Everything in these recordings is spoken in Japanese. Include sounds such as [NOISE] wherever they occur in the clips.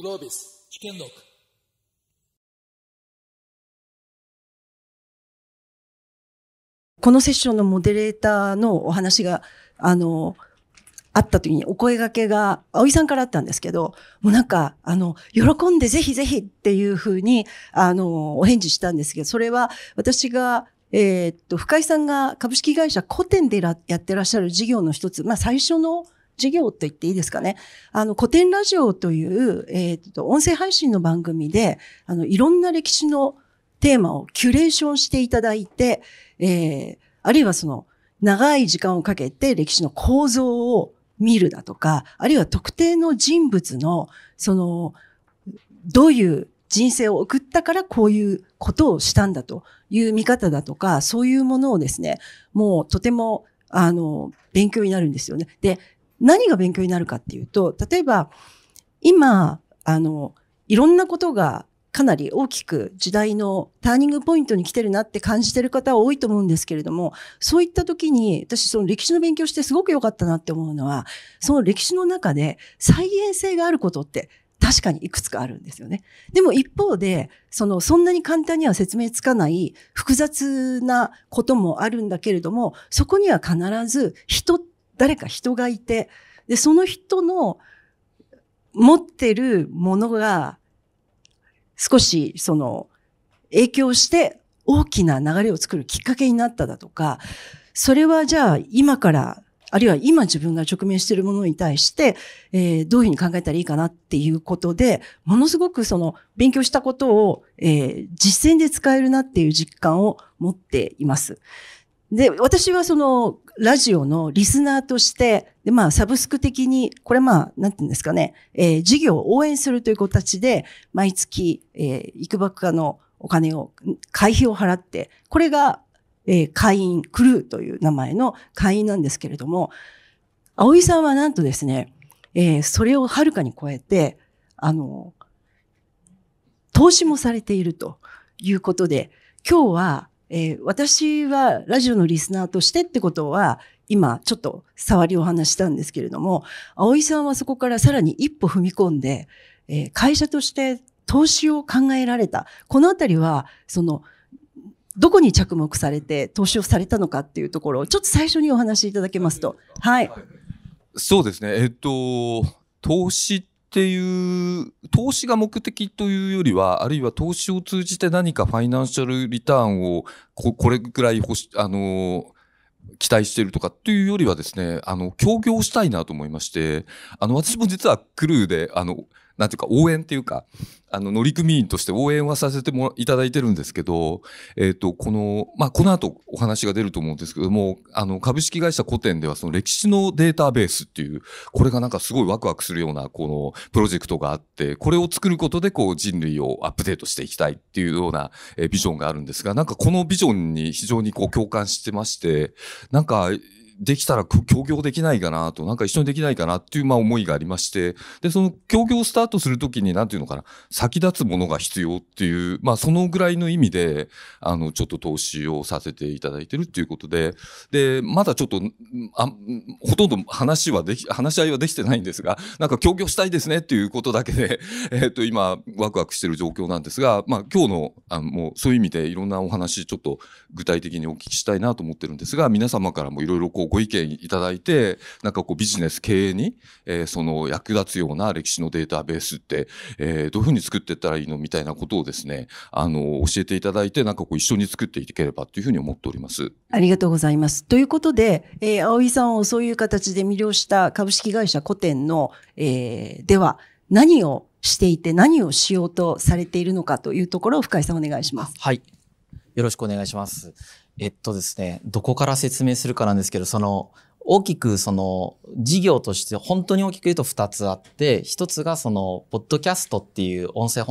グロービス危険録。このセッションのモデレーターのお話が、あの、あった時にお声掛けが、葵さんからあったんですけど、もうなんか、あの、喜んでぜひぜひっていうふうに、あの、お返事したんですけど、それは私が、えーっと、深井さんが株式会社古典でらやってらっしゃる事業の一つ、まあ最初の事業と言っていいですかね。あの、古典ラジオという、えーっと、音声配信の番組で、あの、いろんな歴史のテーマをキュレーションしていただいて、えー、あるいはその、長い時間をかけて歴史の構造を見るだとか、あるいは特定の人物の、その、どういう人生を送ったからこういうことをしたんだという見方だとか、そういうものをですね、もうとても、あの、勉強になるんですよね。で、何が勉強になるかっていうと、例えば、今、あの、いろんなことがかなり大きく時代のターニングポイントに来てるなって感じてる方は多いと思うんですけれども、そういった時に、私その歴史の勉強してすごく良かったなって思うのは、その歴史の中で再現性があることって確かにいくつかあるんですよね。でも一方で、その、そんなに簡単には説明つかない複雑なこともあるんだけれども、そこには必ず人っ、誰か人がいて、で、その人の持ってるものが少しその影響して大きな流れを作るきっかけになっただとか、それはじゃあ今から、あるいは今自分が直面しているものに対して、えーどういうふうに考えたらいいかなっていうことで、ものすごくその勉強したことを、えー実践で使えるなっていう実感を持っています。で、私はその、ラジオのリスナーとして、で、まあ、サブスク的に、これまあ、なんていうんですかね、えー事業を応援するという形で、毎月、えー、いくばくかのお金を、会費を払って、これが、えー会員、クルーという名前の会員なんですけれども、葵さんはなんとですね、えーそれをはるかに超えて、あの、投資もされているということで、今日は、えー私はラジオのリスナーとしてってことは、今ちょっと触りを話したんですけれども、葵さんはそこからさらに一歩踏み込んで、えー会社として投資を考えられた。このあたりは、その、どこに着目されて投資をされたのかっていうところを、ちょっと最初にお話しいただけますと。はい。そうですね。えっと、投資っていう、投資が目的というよりは、あるいは投資を通じて何かファイナンシャルリターンをここれぐらい欲し、あの、期待しているとかっていうよりはですね、あの、協業したいなと思いまして、あの、私も実はクルーで、あの、なんていうか応援っていうか、あの、乗組員として応援はさせてもいただいてるんですけど、えっ、と、この、まあ、この後お話が出ると思うんですけども、あの、株式会社古典ではその歴史のデータベースっていう、これがなんかすごいワクワクするような、このプロジェクトがあって、これを作ることでこう人類をアップデートしていきたいっていうような、えービジョンがあるんですが、なんかこのビジョンに非常にこう共感してまして、なんか、できたら協業できないかなと、なんか一緒にできないかなっていうまあ思いがありまして、で、その協業をスタートするときに、なんていうのかな、先立つものが必要っていう、まあそのぐらいの意味で、あの、ちょっと投資をさせていただいてるっていうことで、で、まだちょっと、あほとんど話はでき、話し合いはできてないんですが、なんか協業したいですねっていうことだけで、[LAUGHS] えっ、と、今、ワクワクしてる状況なんですが、まあ今日の、あ、もうそういう意味でいろんなお話、ちょっと具体的にお聞きしたいなと思ってるんですが、皆様からもいろいろこうご意見いただいて、なんかこうビジネス経営に、えーその役立つような歴史のデータベースって、えーどういうふうに作っていったらいいのみたいなことをですね、あの、教えていただいて、なんかこう一緒に作っていければというふうに思っております。ありがとうございます。ということで、えー、葵さんをそういう形で魅了した株式会社古典の、えーでは、何をしていて何をしようとされているのかというところを深井さんお願いします。はい。よろしくお願いします。えっとですね、どこから説明するかなんですけど、その、大きくその事業として本当に大きく言うと2つあって、1つがその、ポッドキャストっていう音声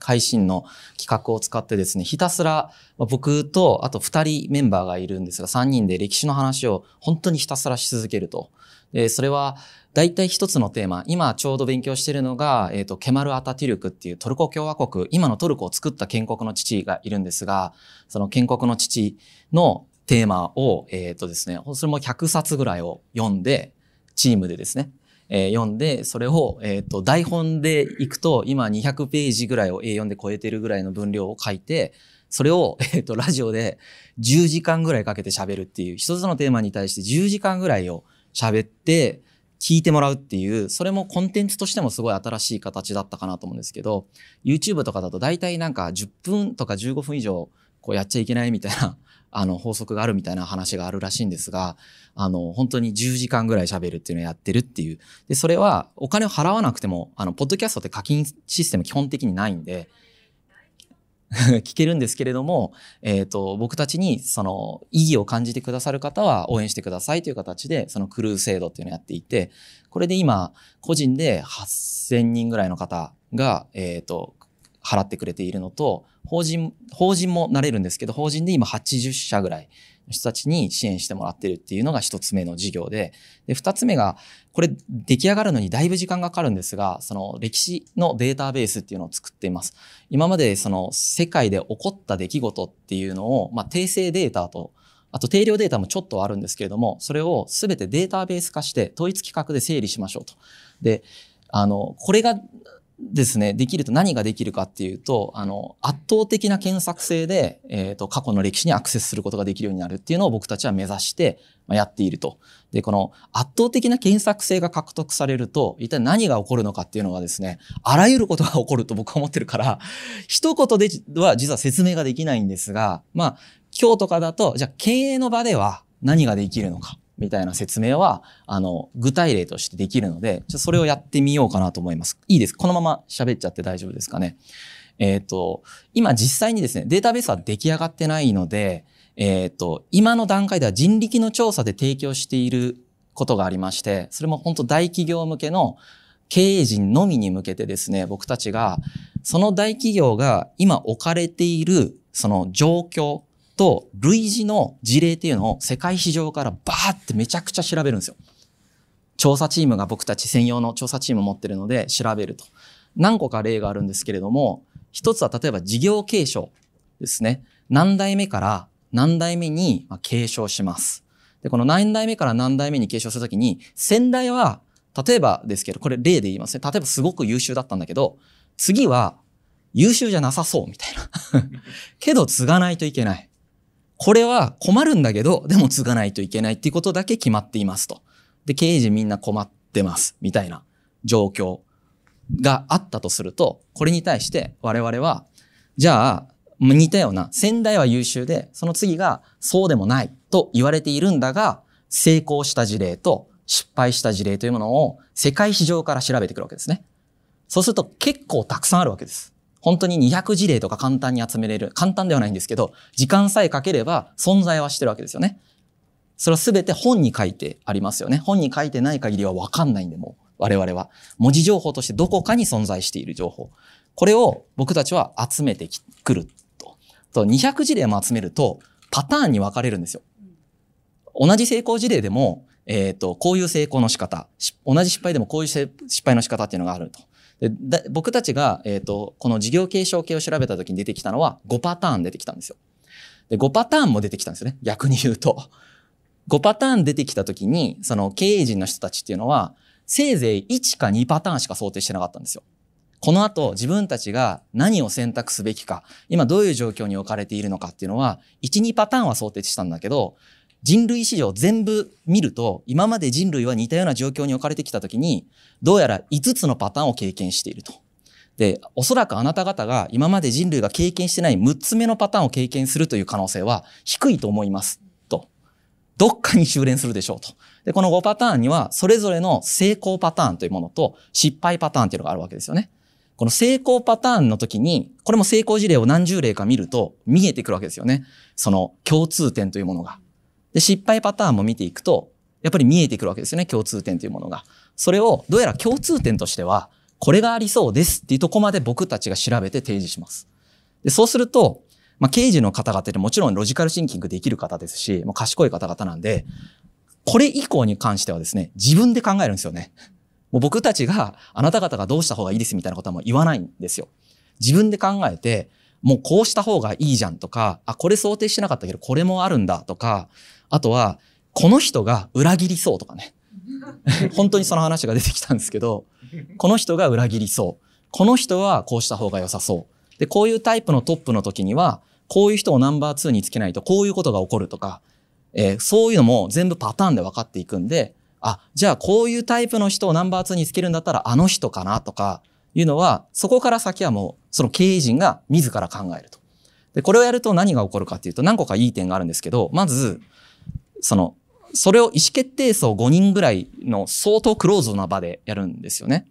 配信の企画を使ってですね、ひたすら僕とあと2人メンバーがいるんですが、3人で歴史の話を本当にひたすらし続けると。で、それは大体一つのテーマ、今ちょうど勉強しているのが、えっ、と、ケマル・アタティルクっていうトルコ共和国、今のトルコを作った建国の父がいるんですが、その建国の父のテーマを、えっ、とですね、それも100冊ぐらいを読んで、チームでですね、えー読んで、それを、えっ、と、台本でいくと、今200ページぐらいを A4 で超えてるぐらいの分量を書いて、それを、えっ、と、ラジオで10時間ぐらいかけて喋るっていう、一つのテーマに対して10時間ぐらいを喋って、聞いてもらうっていう、それもコンテンツとしてもすごい新しい形だったかなと思うんですけど、YouTube とかだと大体なんか10分とか15分以上こうやっちゃいけないみたいな、[LAUGHS] あの法則があるみたいな話があるらしいんですが、あの本当に10時間ぐらい喋るっていうのをやってるっていう。で、それはお金を払わなくても、あの、ポッドキャストって課金システム基本的にないんで、[LAUGHS] 聞けるんですけれども、えっ、と、僕たちにその意義を感じてくださる方は応援してくださいという形で、そのクルー制度っていうのをやっていて、これで今、個人で8000人ぐらいの方が、えっ、と、払ってくれているのと、法人、法人もなれるんですけど、法人で今80社ぐらい人たちに支援してもらってるっていうのが一つ目の事業で、で、二つ目が、これ出来上がるのにだいぶ時間がかかるんですが、その歴史のデータベースっていうのを作っています。今までその世界で起こった出来事っていうのを、まあ、定性データと、あと定量データもちょっとあるんですけれども、それをすべてデータベース化して統一規格で整理しましょうと。で、あの、これがですね、できると何ができるかっていうと、あの、圧倒的な検索性で、えっ、と、過去の歴史にアクセスすることができるようになるっていうのを僕たちは目指して、まあやっていると。で、この圧倒的な検索性が獲得されると、一体何が起こるのかっていうのはですね、あらゆることが起こると僕は思ってるから、一言では実は説明ができないんですが、まあ、今日とかだと、じゃあ経営の場では何ができるのか。みたいな説明は、あの、具体例としてできるので、じゃそれをやってみようかなと思います。いいです。このまま喋っちゃって大丈夫ですかね。えっ、と、今実際にですね、データベースは出来上がってないので、えっ、と、今の段階では人力の調査で提供していることがありまして、それも本当大企業向けの経営陣のみに向けてですね、僕たちが、その大企業が今置かれている、その状況と類似の事例っていうのを世界市場からバーってめちゃくちゃ調べるんですよ。調査チームが僕たち専用の調査チーム持ってるので調べると。何個か例があるんですけれども、一つは例えば事業継承ですね。何代目から何代目に継承します。で、この何代目から何代目に継承するときに、先代は、例えばですけど、これ例で言いますね。例えばすごく優秀だったんだけど、次は優秀じゃなさそうみたいな。[LAUGHS] けど継がないといけない。これは困るんだけど、でも継がないといけないっていうことだけ決まっていますと。で、経営陣みんな困ってます、みたいな状況があったとすると、これに対して我々は、じゃあ、似たような、先代は優秀で、その次がそうでもないと言われているんだが、成功した事例と失敗した事例というものを世界市場から調べてくるわけですね。そうすると結構たくさんあるわけです。本当に200事例とか簡単に集めれる。簡単ではないんですけど、時間さえかければ存在はしてるわけですよね。それは全て本に書いてありますよね。本に書いてない限りはわかんないんで、もう我々は。文字情報としてどこかに存在している情報。これを僕たちは集めてくると。と、200事例も集めるとパターンに分かれるんですよ。同じ成功事例でも、えっ、と、こういう成功の仕方、同じ失敗でもこういう失敗の仕方っていうのがあると。で僕たちが、えっ、と、この事業継承系を調べた時に出てきたのは5パターン出てきたんですよ。で、5パターンも出てきたんですよね。逆に言うと。5パターン出てきた時に、その経営陣の人たちっていうのは、せいぜい1か2パターンしか想定してなかったんですよ。この後、自分たちが何を選択すべきか、今どういう状況に置かれているのかっていうのは、1、2パターンは想定したんだけど、人類史上全部見ると、今まで人類は似たような状況に置かれてきたときに、どうやら5つのパターンを経験していると。で、おそらくあなた方が今まで人類が経験してない6つ目のパターンを経験するという可能性は低いと思います。と。どっかに修練するでしょうと。で、この5パターンには、それぞれの成功パターンというものと、失敗パターンというのがあるわけですよね。この成功パターンの時に、これも成功事例を何十例か見ると見えてくるわけですよね。その共通点というものが。で、失敗パターンも見ていくと、やっぱり見えてくるわけですよね、共通点というものが。それを、どうやら共通点としては、これがありそうですっていうとこまで僕たちが調べて提示します。で、そうすると、まあ、刑事の方々ってもちろんロジカルシンキングできる方ですし、もう賢い方々なんで、これ以降に関してはですね、自分で考えるんですよね。もう僕たちが、あなた方がどうした方がいいですみたいなことはもう言わないんですよ。自分で考えて、もうこうした方がいいじゃんとか、あ、これ想定してなかったけど、これもあるんだとか、あとは、この人が裏切りそうとかね。[LAUGHS] 本当にその話が出てきたんですけど、この人が裏切りそう。この人はこうした方が良さそう。で、こういうタイプのトップの時には、こういう人をナンバー2につけないとこういうことが起こるとか、えーそういうのも全部パターンで分かっていくんで、あ、じゃあこういうタイプの人をナンバー2につけるんだったらあの人かなとかいうのは、そこから先はもうその経営陣が自ら考えると。で、これをやると何が起こるかっていうと何個かいい点があるんですけど、まず、その、それを意思決定層5人ぐらいの相当クローズな場でやるんですよね。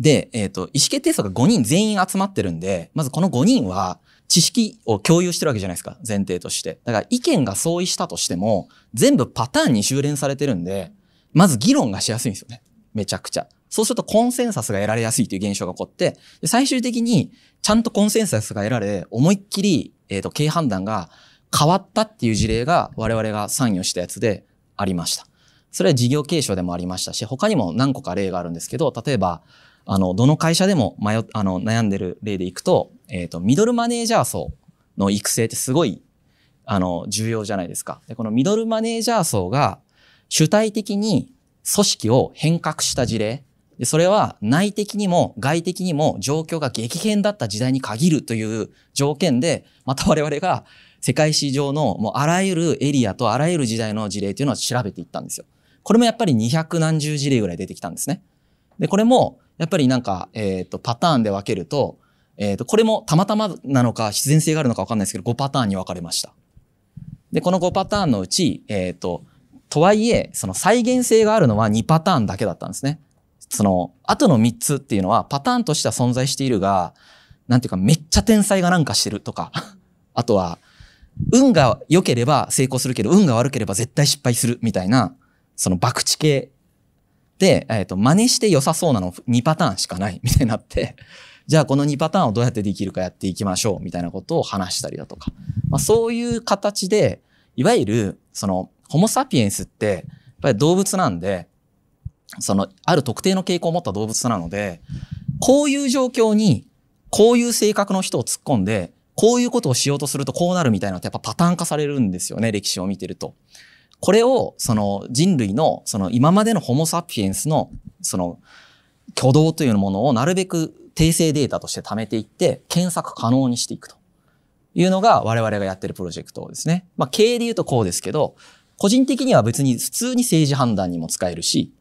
で、えっ、と、意思決定層が5人全員集まってるんで、まずこの5人は知識を共有してるわけじゃないですか、前提として。だから意見が相違したとしても、全部パターンに修練されてるんで、まず議論がしやすいんですよね。めちゃくちゃ。そうするとコンセンサスが得られやすいという現象が起こって、最終的にちゃんとコンセンサスが得られ、思いっきり、えっ、と、経営判断が変わったっていう事例が我々が参与したやつでありました。それは事業継承でもありましたし、他にも何個か例があるんですけど、例えば、あの、どの会社でも迷、あの、悩んでる例でいくと、えっ、と、ミドルマネージャー層の育成ってすごい、あの、重要じゃないですか。で、このミドルマネージャー層が主体的に組織を変革した事例。で、それは内的にも外的にも状況が激変だった時代に限るという条件で、また我々が世界史上のもうあらゆるエリアとあらゆる時代の事例というのを調べていったんですよ。これもやっぱり200何十事例ぐらい出てきたんですね。で、これもやっぱりなんか、えっ、と、パターンで分けると、えっ、と、これもたまたまなのか必然性があるのか分かんないですけど、5パターンに分かれました。で、この5パターンのうち、えっ、と、とはいえ、その再現性があるのは2パターンだけだったんですね。その、後の3つっていうのはパターンとしては存在しているが、なんていうかめっちゃ天才がなんかしてるとか、[LAUGHS] あとは、運が良ければ成功するけど、運が悪ければ絶対失敗するみたいな、その博打系で、えっ、と、真似して良さそうなの2パターンしかないみたいになって、[LAUGHS] じゃあこの2パターンをどうやってできるかやっていきましょうみたいなことを話したりだとか。まあ、そういう形で、いわゆる、その、ホモサピエンスって、やっぱり動物なんで、その、ある特定の傾向を持った動物なので、こういう状況に、こういう性格の人を突っ込んで、こういうことをしようとするとこうなるみたいなのってやっぱパターン化されるんですよね、歴史を見てると。これを、その人類の、その今までのホモサピエンスの、その挙動というものをなるべく訂正データとして貯めていって、検索可能にしていくというのが我々がやってるプロジェクトですね。まあ経営で言うとこうですけど、個人的には別に普通に政治判断にも使えるし、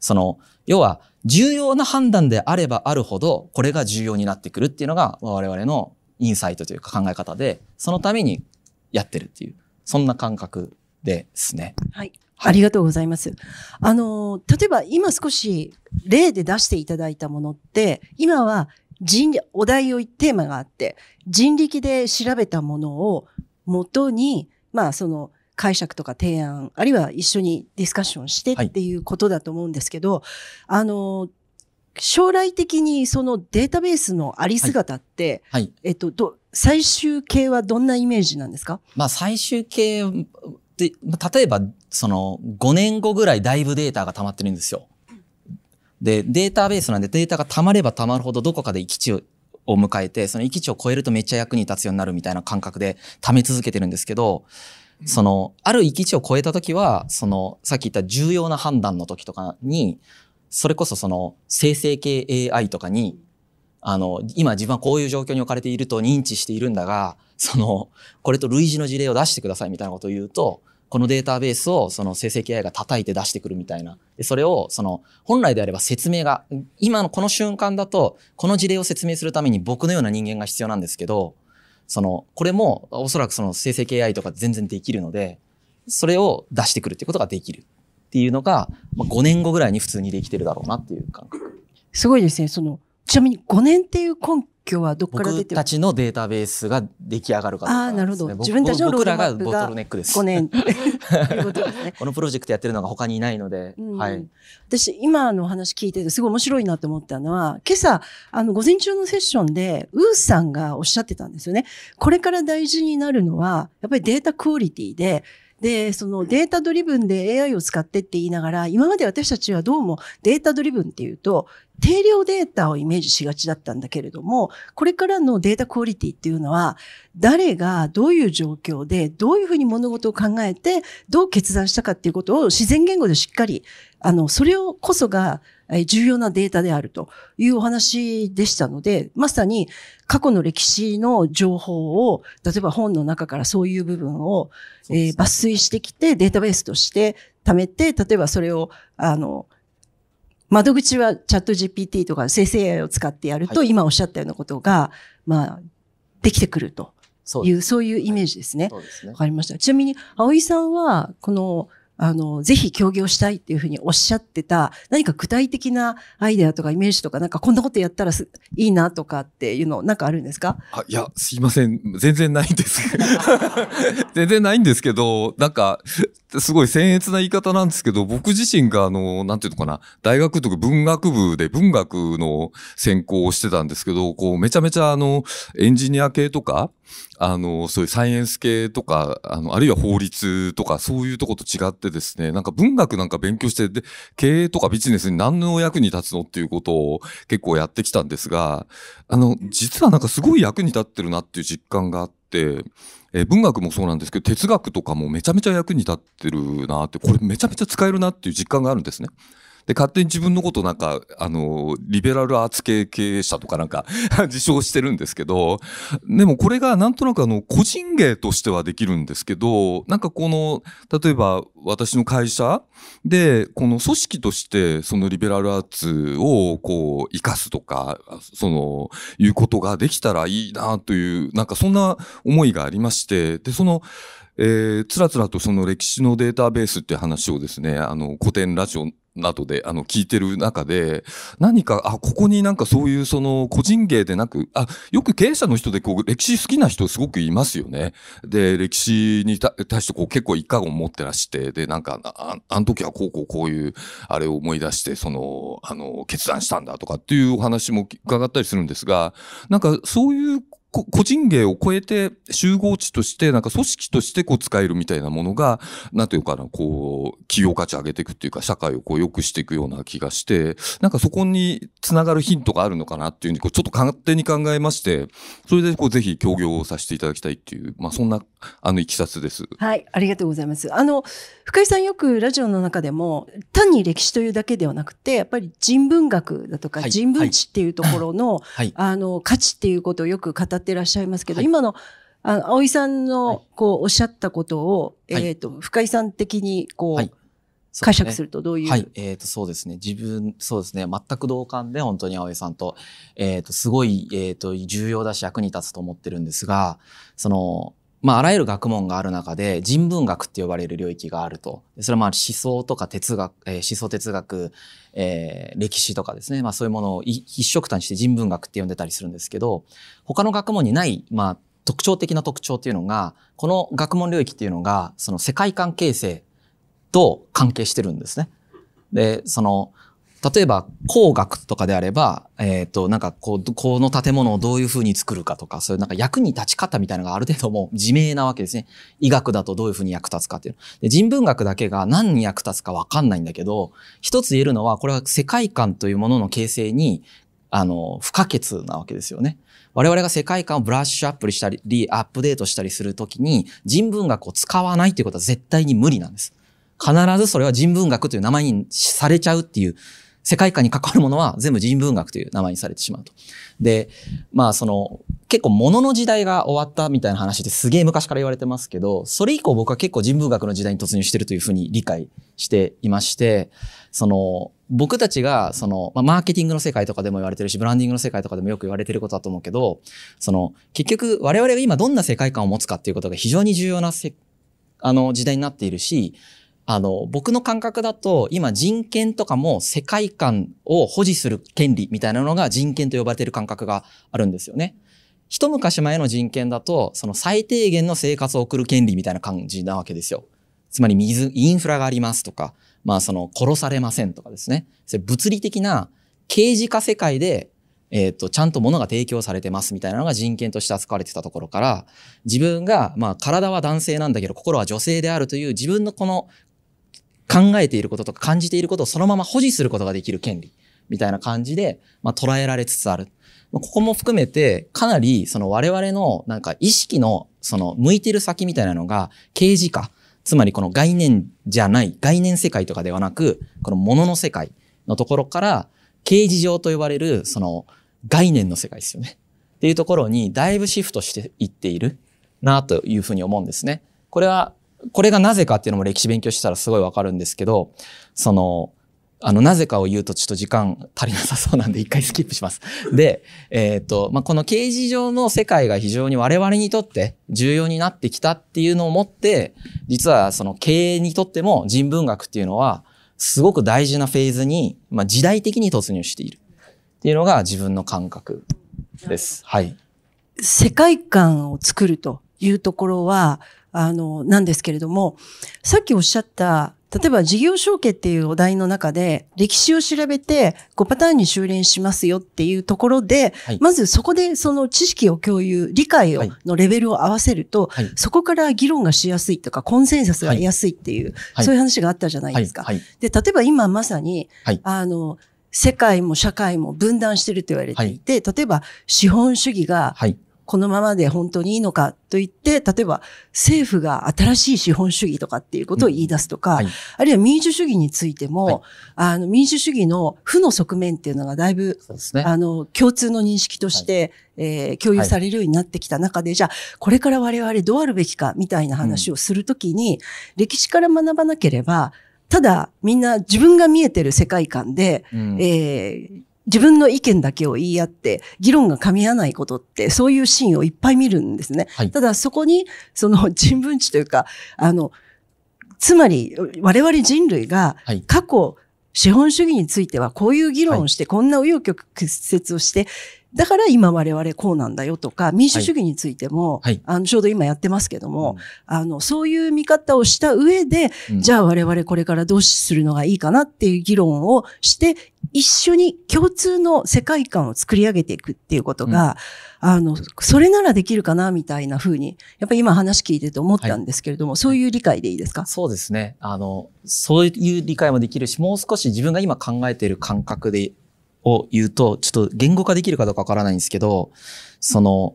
その、要は重要な判断であればあるほど、これが重要になってくるっていうのが我々のインサイトというか考え方で、そのためにやってるっていう、そんな感覚ですね。はい。ありがとうございます。あの、例えば今少し例で出していただいたものって、今は人、お題を、テーマがあって、人力で調べたものを元に、まあその解釈とか提案、あるいは一緒にディスカッションしてっていうことだと思うんですけど、あの、将来的にそのデータベースのあり姿って、はい。えっと、ど、最終形はどんなイメージなんですか？まあ最終形で、まあ例えばその5年後ぐらいだいぶデータが溜まってるんですよ。で、データベースなんでデータが溜まれば溜まるほどどこかで行き地をを迎えて、その行き地を超えるとめっちゃ役に立つようになるみたいな感覚で溜め続けてるんですけど、その、ある行き地を超えたときは、その、さっき言った重要な判断の時とかに、それこそその、生成系 AI とかに、あの、今自分はこういう状況に置かれていると認知しているんだが、その、これと類似の事例を出してくださいみたいなことを言うと、このデータベースをその生成 AI が叩いて出してくるみたいな。でそれを、その、本来であれば説明が、今のこの瞬間だと、この事例を説明するために僕のような人間が必要なんですけど、その、これもおそらくその生成 AI とか全然できるので、それを出してくるっていうことができるっていうのが、まあ、5年後ぐらいに普通にできてるだろうなっていう感覚。すごいですね。その、ちなみに5年っていう根拠はどっから出てる？僕たちのデータベースが出来上がるかどうかあーなるほど自分たちの僕らががボトルネックです。5年 [LAUGHS] っていうことですね。このプロジェクトやってるのが他にいないので、うんはい。私、今のお話聞いててすごい面白いなと思ったのは、今朝、あの、午前中のセッションで、ウーさんがおっしゃってたんですよね。これから大事になるのは、やっぱりデータクオリティで、で、そのデータドリブンで AI を使ってって言いながら、今まで私たちはどうもデータドリブンっていうと、定量データをイメージしがちだったんだけれども、これからのデータクオリティっていうのは、誰がどういう状況で、どういうふうに物事を考えて、どう決断したかっていうことを自然言語でしっかり、あの、それをこそが重要なデータであるというお話でしたので、まさに過去の歴史の情報を、例えば本の中からそういう部分を、えー、抜粋してきてデータベースとして貯めて、例えばそれを、あの、窓口はチャット GPT とか生成 AI を使ってやると、はい、今おっしゃったようなことが、まあ、できてくるという、そうい。うイメージですね。わ、ね、かりました。ちなみに、葵さんは、この、あの、ぜひ協業したいっていうふうにおっしゃってた、何か具体的なアイデアとかイメージとか、なんかこんなことやったらいいなとかっていうの、なんかあるんですか？あ、いや、すいません。全然ないんです。[LAUGHS] 全然ないんですけど、なんか、すごい僭越な言い方なんですけど、僕自身があの、なんていうのかな、大学とか文学部で文学の専攻をしてたんですけど、こう、めちゃめちゃあの、エンジニア系とか、あの、そういうサイエンス系とか、あの、あるいは法律とか、そういうとこと違ってですね、なんか文学なんか勉強して、で、経営とかビジネスに何の役に立つのっていうことを結構やってきたんですが、あの、実はなんかすごい役に立ってるなっていう実感があって、えー、文学もそうなんですけど、哲学とかもめちゃめちゃ役に立ってるなって、これめちゃめちゃ使えるなっていう実感があるんですね。で、勝手に自分のことなんか、あの、リベラルアーツ系経営者とかなんか [LAUGHS] 自称してるんですけど、でもこれがなんとなくあの、個人芸としてはできるんですけど、なんかこの、例えば私の会社で、この組織としてそのリベラルアーツをこう、活かすとか、その、いうことができたらいいなという、なんかそんな思いがありまして、で、その、えー、つらつらとその歴史のデータベースって話をですね、あの、古典ラジオなどで、あの、聞いてる中で、何か、あ、ここになんかそういうその個人芸でなく、あ、よく経営者の人でこう、歴史好きな人すごくいますよね。で、歴史に対してこう結構一家を持ってらして、で、なんか、ああの時はこうこうこういう、あれを思い出して、その、あの、決断したんだとかっていうお話も伺ったりするんですが、なんかそういう個人芸を超えて集合値として、なんか組織としてこう使えるみたいなものが、なんていうかな、こう、企業価値上げていくっていうか、社会をこう良くしていくような気がして、なんかそこにつながるヒントがあるのかなっていうふうに、こうちょっと勝手に考えまして、それでこうぜひ協業をさせていただきたいっていう、まあそんな、あの、いきさつです。はい、ありがとうございます。あの、深井さんよくラジオの中でも、単に歴史というだけではなくて、やっぱり人文学だとか、人文知っていうところの、はい、あの、価値っていうことをよく語ってらっしゃいますけど、はい、今の、あの、葵さんの、こう、おっしゃったことを、はい、えっ、ー、と、深井さん的に、こう、はい解釈するとどういう、はい。えっ、ー、と、そうですね。自分、そうですね。全く同感で、本当に葵さんと、えっ、ー、と、すごい、えっ、ー、と、重要だし役に立つと思ってるんですが、その、まあ、あらゆる学問がある中で人文学って呼ばれる領域があると。それはまあ思想とか哲学、えー、思想哲学、えー、歴史とかですね。まあそういうものを一色単にして人文学って呼んでたりするんですけど、他の学問にない、まあ特徴的な特徴っていうのが、この学問領域っていうのが、その世界観形成と関係してるんですね。で、その、例えば工学とかであれば、えっ、ー、と、なんかこう、この建物をどういうふうに作るかとか、そういうなんか役に立ち方みたいなのがある程度もう自明なわけですね。医学だとどういうふうに役立つかっていうで人文学だけが何に役立つかわかんないんだけど、一つ言えるのは、これは世界観というものの形成に、あの、不可欠なわけですよね。我々が世界観をブラッシュアップしたり、アップデートしたりするときに、人文学を使わないということは絶対に無理なんです。必ずそれは人文学という名前にされちゃうっていう世界観に関わるものは全部人文学という名前にされてしまうと。で、まあその、結構物の時代が終わったみたいな話ってすげえ昔から言われてますけど、それ以降僕は結構人文学の時代に突入してるというふうに理解していまして、その、僕たちが、その、まあ、マーケティングの世界とかでも言われてるし、ブランディングの世界とかでもよく言われてることだと思うけど、その、結局我々が今どんな世界観を持つかっていうことが非常に重要なせ、あの時代になっているし、あの、僕の感覚だと、今人権とかも世界観を保持する権利みたいなのが人権と呼ばれている感覚があるんですよね。一昔前の人権だと、その最低限の生活を送る権利みたいな感じなわけですよ。つまり水、インフラがありますとか、まあその殺されませんとかですね。それ物理的な刑事化世界で、えっ、と、ちゃんと物が提供されてますみたいなのが人権として扱われてたところから、自分が、まあ、体は男性なんだけど、心は女性であるという自分のこの考えていることとか感じていることをそのまま保持することができる権利みたいな感じで、まあ、捉えられつつある。ここも含めて、かなり、その我々の、なんか意識の、その、向いてる先みたいなのが、刑事化。つまりこの概念じゃない、概念世界とかではなく、この物の世界のところから、刑事上と呼ばれる、その、概念の世界ですよね。っていうところに、だいぶシフトしていっているな、というふうに思うんですね。これは、これがなぜかっていうのも歴史勉強したらすごいわかるんですけど、その、あの、なぜかを言うとちょっと時間足りなさそうなんで一回スキップします。で、えっ、と、まあ、この刑事上の世界が非常に我々にとって重要になってきたっていうのをもって、実はその経営にとっても人文学っていうのはすごく大事なフェーズに、まあ、時代的に突入しているっていうのが自分の感覚です。はい。世界観を作るというところは、あの、なんですけれども、さっきおっしゃった、例えば事業承継っていうお題の中で、歴史を調べて5パターンに修練しますよっていうところで、はいまずそこでその知識を共有、理解を、はいのレベルを合わせると、はい。そこから議論がしやすいとか、コンセンサスが得やすいっていう、はいそういう話があったじゃないはい。ですか。はい。で、例えば今まさに、はいあの、世界も社会も分断してると言われていて、例えば資本主義がはい。このままで本当にいいのかと言って、例えば政府が新しい資本主義とかっていうことを言い出すとか、はい。あるいは民主主義についても、はい。あの民主主義の負の側面っていうのがだいぶね。あの、共通の認識として、えー共有されるようになってきた中で、じゃあ、これから我々どうあるべきか、みたいな話をするときに、歴史から学ばなければ、ただ、みんな自分が見えてる世界観で、うん。えー自分の意見だけを言い合って、議論が噛み合わないことって、そういうシーンをいっぱい見るんですね。はいただ、そこに、その [LAUGHS] 人文知というか、あの、つまり、我々人類がはい。過去、資本主義についてはこういう議論をして、こんな紆余曲折をして、だから今我々こうなんだよとか、民主主義についても、はい。あの、ちょうど今やってますけども、あの、そういう見方をした上で、うん。じゃあ我々これからどうするのがいいかなっていう議論をして、一緒に共通の世界観を作り上げていくっていうことが、あの、それならできるかなみたいな風に、やっぱり今話聞いてて思ったんですけれども、そういう理解でいいですか？そうですね。あの、そういう理解もできるし、もう少し自分が今考えている感覚で、を言うと、ちょっと言語化できるかどうかわからないんですけど、その、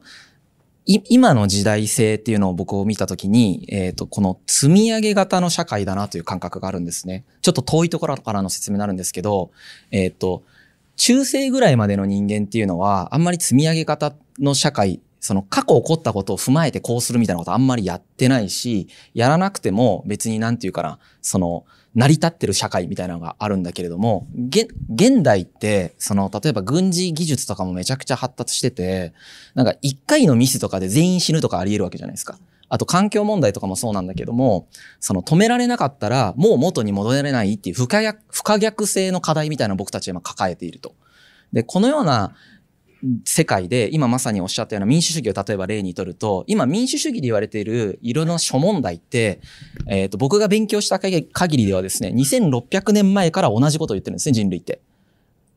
今の時代性っていうのを僕を見たときに、えっ、と、この積み上げ型の社会だなという感覚があるんですね。ちょっと遠いところからの説明になるんですけど、えっ、と、中世ぐらいまでの人間っていうのは、あんまり積み上げ型の社会、その過去起こったことを踏まえてこうするみたいなことあんまりやってないし、やらなくても別になんていうかな、その、成り立ってる社会みたいなのがあるんだけれども、現現代って、その、例えば軍事技術とかもめちゃくちゃ発達してて、なんか一回のミスとかで全員死ぬとかあり得るわけじゃないですか。あと環境問題とかもそうなんだけども、その止められなかったらもう元に戻れないっていう不可逆不可逆性の課題みたいなのを僕たちは今抱えていると。で、このような世界で今まさにおっしゃったような民主主義を例えば例にとると、今民主主義で言われているいろいろな諸問題って、えっ、と、僕が勉強した限りではですね、2600年前から同じことを言ってるんですね、人類って。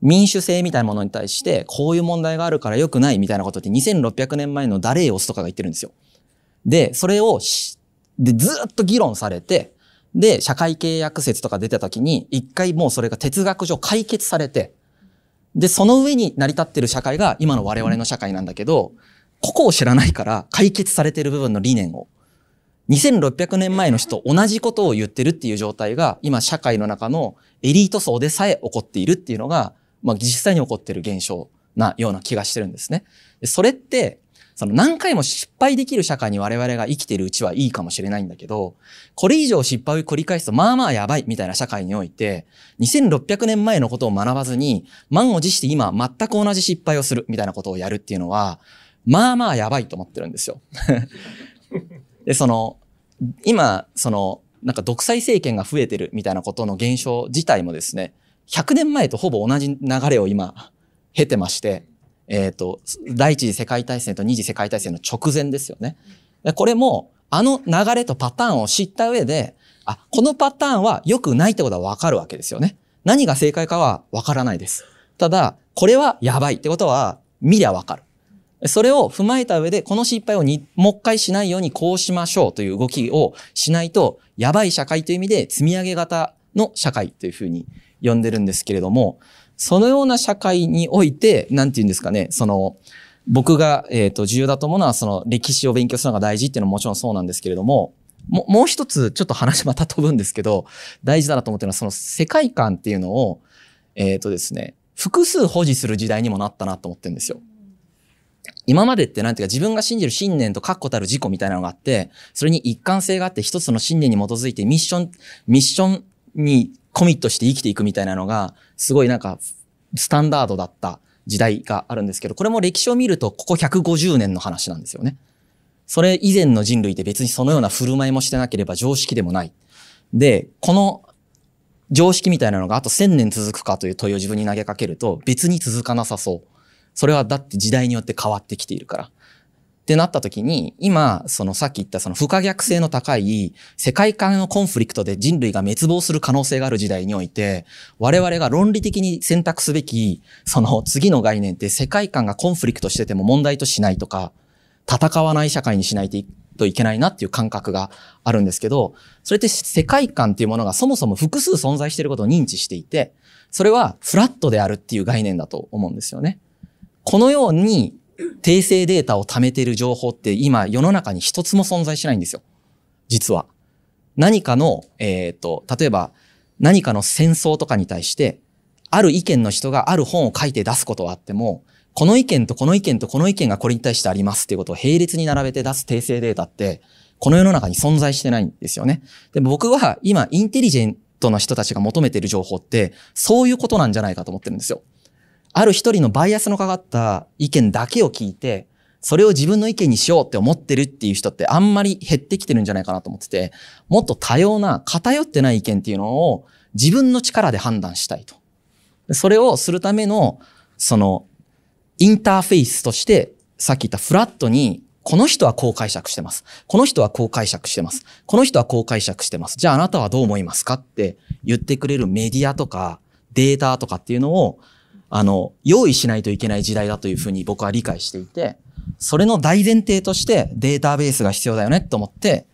民主制みたいなものに対して、こういう問題があるから良くないみたいなことって2600年前のダレーオスとかが言ってるんですよ。で、それをし、で、ずっと議論されて、で、社会契約説とか出た時に、一回もうそれが哲学上解決されて、で、その上に成り立ってる社会が今の我々の社会なんだけど、ここを知らないから解決されてる部分の理念を、2600年前の人同じことを言ってるっていう状態が、今社会の中のエリート層でさえ起こっているっていうのが、まあ実際に起こってる現象なような気がしてるんですね。それって、その何回も失敗できる社会に我々が生きてるうちはいいかもしれないんだけど、これ以上失敗を繰り返すとまあまあやばいみたいな社会において、2600年前のことを学ばずに、満を持して今全く同じ失敗をするみたいなことをやるっていうのは、まあまあやばいと思ってるんですよ。[LAUGHS] で、その、今、その、なんか独裁政権が増えてるみたいなことの現象自体もですね、100年前とほぼ同じ流れを今、経てまして、えっ、と、第一次世界大戦と二次世界大戦の直前ですよね。これも、あの流れとパターンを知った上で、あ、このパターンは良くないってことはわかるわけですよね。何が正解かはわからないです。ただ、これはやばいってことは見りゃわかる。それを踏まえた上で、この失敗をにもう一回しないようにこうしましょうという動きをしないと、やばい社会という意味で積み上げ型の社会というふうに呼んでるんですけれども、そのような社会において、なんて言うんですかね、その、僕が、えっ、と、重要だと思うのは、その歴史を勉強するのが大事っていうのももちろんそうなんですけれども、ももう一つ、ちょっと話また飛ぶんですけど、大事だなと思ってるのは、その世界観っていうのを、えっ、とですね、複数保持する時代にもなったなと思ってるんですよ。今までってなんていうか自分が信じる信念と確固たる自己みたいなのがあって、それに一貫性があって一つの信念に基づいてミッション、ミッションにコミットして生きていくみたいなのが、すごいなんかスタンダードだった時代があるんですけど、これも歴史を見るとここ150年の話なんですよね。それ以前の人類って別にそのような振る舞いもしてなければ常識でもない。で、この常識みたいなのがあと1000年続くかという問いを自分に投げかけると別に続かなさそう。それはだって時代によって変わってきているから。ってなった時に、今、そのさっき言ったその不可逆性の高い世界観のコンフリクトで人類が滅亡する可能性がある時代において、我々が論理的に選択すべき、その次の概念って世界観がコンフリクトしてても問題としないとか、戦わない社会にしないといけないなっていう感覚があるんですけど、それって世界観っていうものがそもそも複数存在していることを認知していて、それはフラットであるっていう概念だと思うんですよね。このように訂正データを貯めている情報って今世の中に一つも存在しないんですよ。実は。何かの、えっ、ー、と、例えば何かの戦争とかに対して、ある意見の人がある本を書いて出すことはあっても、この意見とこの意見とこの意見がこれに対してありますっていうことを並列に並べて出す訂正データって、この世の中に存在してないんですよね。で僕は今、インテリジェントの人たちが求めている情報って、そういうことなんじゃないかと思ってるんですよ。ある一人のバイアスのかかった意見だけを聞いて、それを自分の意見にしようって思ってるっていう人ってあんまり減ってきてるんじゃないかなと思ってて、もっと多様な偏ってない意見っていうのを自分の力で判断したいと。それをするための、その、インターフェイスとして、さっき言ったフラットに、この人はこう解釈してます。この人はこう解釈してます。この人はこう解釈してます。じゃああなたはどう思いますかって言ってくれるメディアとかデータとかっていうのをあの、用意しないといけない時代だというふうに僕は理解していて、それの大前提としてデータベースが必要だよねと思って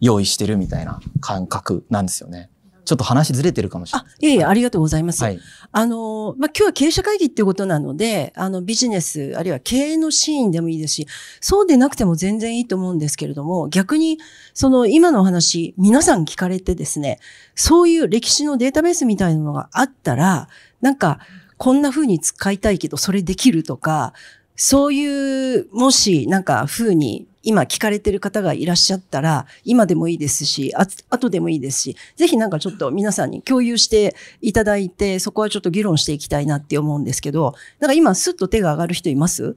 用意してるみたいな感覚なんですよね。ちょっと話ずれてるかもしれない。あ、いえいえ、ありがとうございます。はい、あの、まあ、今日は経営者会議っていうことなので、あの、ビジネス、あるいは経営のシーンでもいいですし、そうでなくても全然いいと思うんですけれども、逆に、その今のお話、皆さん聞かれてですね、そういう歴史のデータベースみたいなのがあったら、なんか、こんな風に使いたいけど、それできるとか、そういう、もし、なんか、風に、今聞かれてる方がいらっしゃったら、今でもいいですし、あ後でもいいですし、ぜひなんかちょっと皆さんに共有していただいて、そこはちょっと議論していきたいなって思うんですけど、なんか今スッと手が上がる人います？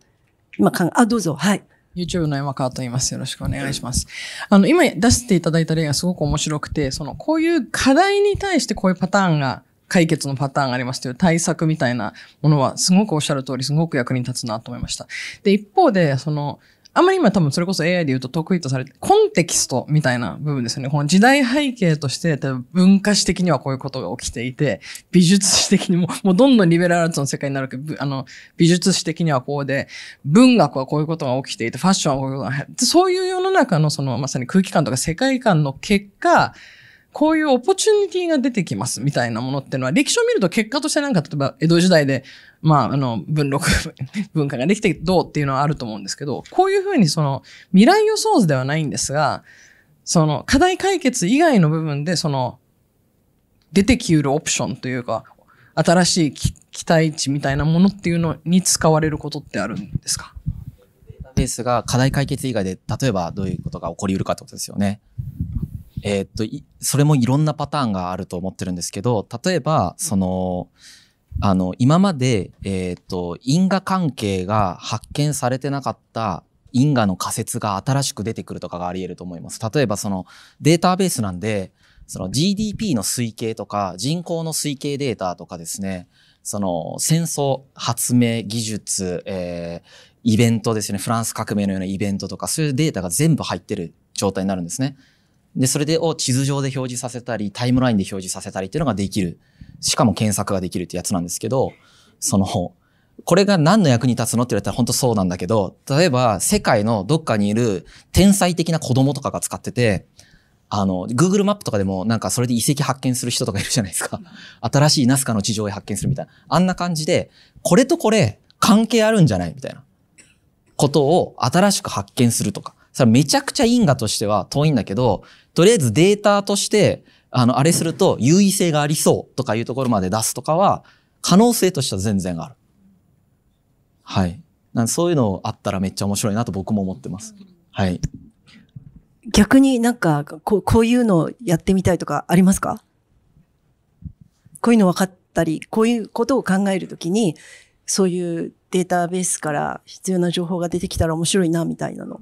今かん、あ、どうぞ、はい。YouTube の山川と言います。よろしくお願いします。あの、今出していただいた例がすごく面白くて、その、こういう課題に対してこういうパターンが解決のパターンがありますという対策みたいなものはすごくおっしゃる通りすごく役に立つなと思いました。で、一方で、その、あんまり今多分それこそ AI で言うと得意とされて、コンテキストみたいな部分ですよね。この時代背景として、文化史的にはこういうことが起きていて、美術史的にも、[LAUGHS] もうどんどんリベラルアーツの世界になるけど、あの、美術史的にはこうで、文学はこういうことが起きていて、ファッションはこういうことが、そういう世の中のそのまさに空気感とか世界観の結果、こういうオポチュニティが出てきますみたいなものっていうのは、歴史を見ると結果としてなんか、例えば江戸時代で、まあ、あの、文録 [LAUGHS] 文化ができてどうっていうのはあると思うんですけど、こういうふうにその、未来予想図ではないんですが、その、課題解決以外の部分で、その、出てきうるオプションというか、新しい期待値みたいなものっていうのに使われることってあるんですか？データベースが課題解決以外で、例えばどういうことが起こりうるかってことですよね。えー、っと、それもいろんなパターンがあると思ってるんですけど、例えば、その、あの、今まで、えー、っと、因果関係が発見されてなかった因果の仮説が新しく出てくるとかがあり得ると思います。例えばそのデータベースなんで、その GDP の推計とか人口の推計データとかですね、その戦争、発明、技術、えー、イベントですね、フランス革命のようなイベントとか、そういうデータが全部入ってる状態になるんですね。で、それでを地図上で表示させたり、タイムラインで表示させたりっていうのができる。しかも検索ができるってやつなんですけど、その、これが何の役に立つのって言われたら本当そうなんだけど、例えば世界のどっかにいる天才的な子供とかが使ってて、あの、Google マップとかでもなんかそれで遺跡発見する人とかいるじゃないですか。[LAUGHS] 新しいナスカの地上絵発見するみたいな。あんな感じで、これとこれ関係あるんじゃないみたいなことを新しく発見するとか。それめちゃくちゃ因果としては遠いんだけど、とりあえずデータとして、あの、あれすると優位性がありそうとかいうところまで出すとかは、可能性としては全然ある。はい。なんそういうのあったらめっちゃ面白いなと僕も思ってます。はい。逆になんか、こう、こういうのやってみたいとかありますか？こういうの分かったり、こういうことを考えるときに、そういうデータベースから必要な情報が出てきたら面白いな、みたいなの。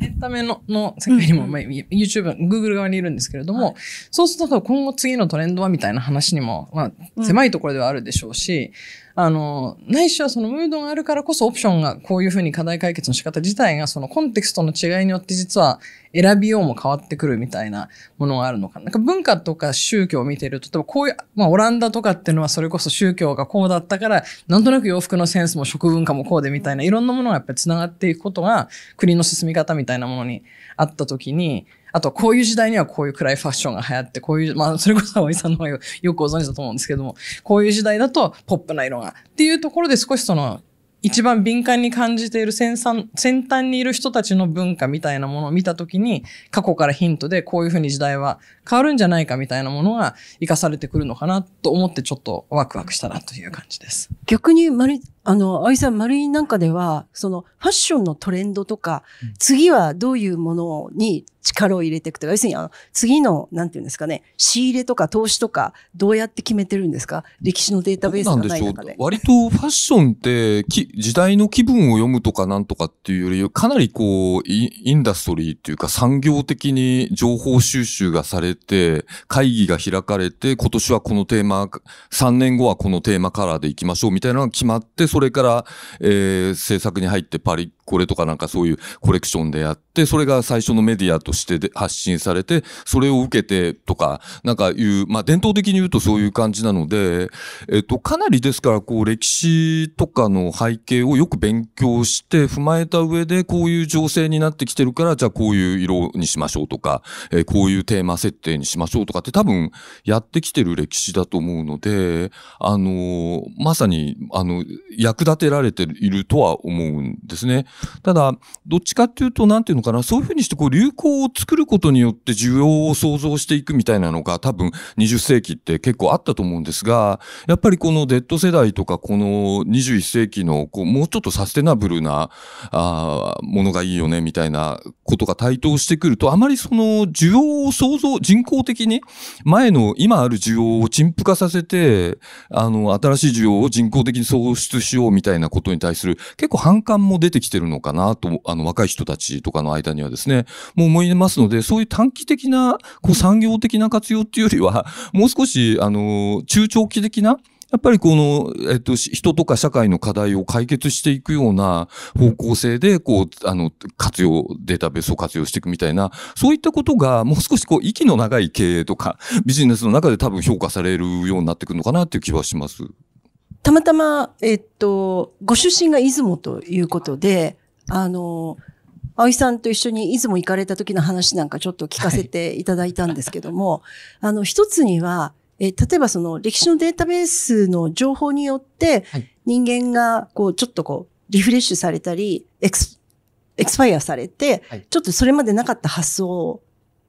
エンタメのの世界にも、まあ、YouTube、Google 側にいるんですけれども、そうすると今後次のトレンドはみたいな話にも、まあ、狭いところではあるでしょうし、あの、ないしはそのムードがあるからこそオプションがこういうふうに課題解決の仕方自体がそのコンテクストの違いによって実は選びようも変わってくるみたいなものがあるのかな。なんか文化とか宗教を見ていると、例えばこういう、まあオランダとかっていうのはそれこそ宗教がこうだったから、なんとなく洋服のセンスも食文化もこうでみたいな、いろんなものがやっぱり繋がっていくことが国の進み方みたいなものにあったときに、あと、こういう時代にはこういう暗いファッションが流行って、こういう、まあ、それこそ葵さんの方が [LAUGHS] よくご存知だと思うんですけども、こういう時代だとポップな色が。っていうところで少しその、一番敏感に感じている先端先端にいる人たちの文化みたいなものを見たときに、過去からヒントでこういうふうに時代は変わるんじゃないかみたいなものが活かされてくるのかなと思ってちょっとワクワクしたなという感じです。逆に、マリ、あの、葵さん、マリンなんかでは、その、ファッションのトレンドとか、次はどういうものに力を入れていくとか、要するに、あの、次の、なんていうんですかね、仕入れとか投資とか、どうやって決めてるんですか？歴史のデータベースがなんでしょう？ない中で。。割とファッションって、き時代の気分を読むとかなんとかっていうより、かなりこう、イインダストリーっていうか産業的に情報収集がされて、会議が開かれて、今年はこのテーマ、3年後はこのテーマカラーでいきましょうみたいなのが決まって、それから、えー制作に入ってパリコレとかなんかそういうコレクションでやって、それが最初のメディアとしてで発信されて、それを受けてとか、なんかいう、まあ伝統的に言うとそういう感じなので、えっと、かなりですから、こう、歴史とかの背景をよく勉強して、踏まえた上で、こういう情勢になってきてるから、じゃあこういう色にしましょうとか、えーこういうテーマ設定にしましょうとかって多分、やってきてる歴史だと思うので、あのーまさに、あの、役立てられているとは思うんですね。ただ、どっちかっていうと、なんていうのかな、そういうふうにして、こう、流行を作ることによって需要を創造していくみたいなのが、多分、20世紀って結構あったと思うんですが、やっぱりこの Z 世代とか、この21世紀の、こう、もうちょっとサステナブルな、あーものがいいよね、みたいなことが台頭してくると、あまりその、需要を創造、人工的に、前の、今ある需要を陳腐化させて、あの、新しい需要を人工的に創出しようみたいなことに対する、結構反感も出てきてるのかなと、あの、若い人たちとかの間にはですね、もう思いますので、そういう短期的な、こう、産業的な活用っていうよりは、[LAUGHS] もう少し、あの、中長期的な、やっぱりこの、えっと、人とか社会の課題を解決していくような方向性で、こう、あの、活用、データベースを活用していくみたいな、そういったことが、もう少しこう、息の長い経営とか、ビジネスの中で多分評価されるようになってくるのかなっていう気はします。たまたま、えっと、ご出身が出雲ということで、あの、葵さんと一緒に出雲行かれた時の話なんかちょっと聞かせていただいたんですけども、あの、一つには、えー例えばその歴史のデータベースの情報によってはい、人間がこう、ちょっとこう、リフレッシュされたり、エクス、エクスパイアされて、はい。ちょっとそれまでなかった発想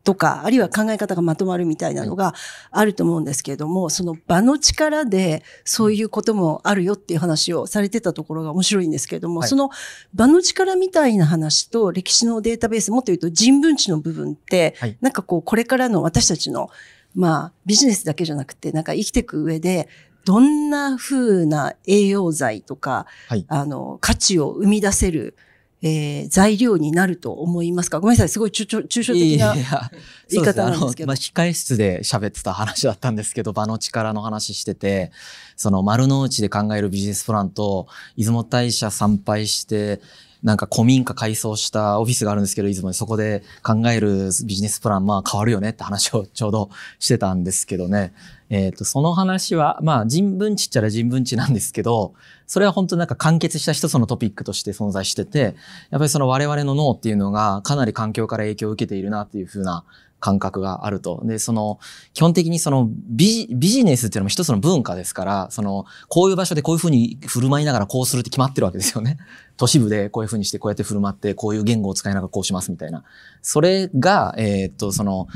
とか、あるいは考え方がまとまるみたいなのがあると思うんですけれども、その場の力でそういうこともあるよっていう話をされてたところが面白いんですけれども、はい。その場の力みたいな話と歴史のデータベース、もっと言うと人文知の部分って、はい。なんかこう、これからの私たちの、まあ、ビジネスだけじゃなくて、なんか生きていく上で、どんな風な栄養剤とか、はい。あの、価値を生み出せる、えー材料になると思いますか？ごめんなさい、すごい抽象的ないやいや言い方なんですけど。そうあのまあ、控え室で喋ってた話だったんですけど、場の力の話してて、その丸の内で考えるビジネスプランと、出雲大社参拝して、なんか古民家改装したオフィスがあるんですけど、出雲にそこで考えるビジネスプラン、まあ変わるよねって話をちょうどしてたんですけどね。えっ、と、その話は、まあ人文知っちゃら人文知なんですけど、それは本当なんか完結した一つのトピックとして存在してて、やっぱりその我々の脳っていうのがかなり環境から影響を受けているなっていうふうな感覚があると。で、その、基本的にそのビジネスっていうのも一つの文化ですから、その、こういう場所でこういうふうに振る舞いながらこうするって決まってるわけですよね。[LAUGHS] 都市部でこういうふうにしてこうやって振る舞って、こういう言語を使いながらこうしますみたいな。それが、えー、っと、その、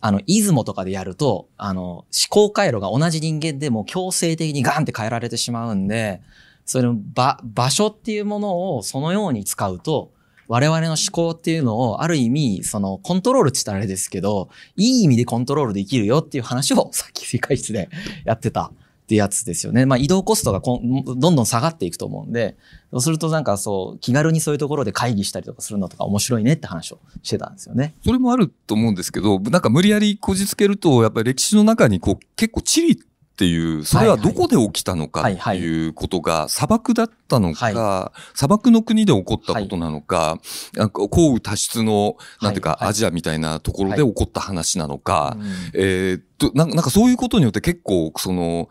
あの、出雲とかでやると、あの、思考回路が同じ人間でも強制的にガンって変えられてしまうんで、その場、場所っていうものをそのように使うと、我々の思考っていうのをある意味、そのコントロールって言ったらあれですけど、いい意味でコントロールできるよっていう話をさっき世界室でやってた。ってやつですよね。まあ移動コストがこんどんどん下がっていくと思うんで、そうするとなんかそう、気軽にそういうところで会議したりとかするのとか面白いねって話をしてたんですよね。それもあると思うんですけど、なんか無理やりこじつけると、やっぱり歴史の中にこう結構地理っていう、それはどこで起きたのかっていうことが砂漠だったのか、砂漠の国で起こったことなのか、なんか降雨多湿の、なんていうか、アジアみたいなところで起こった話なのか、えっと、なんかそういうことによって結構、その、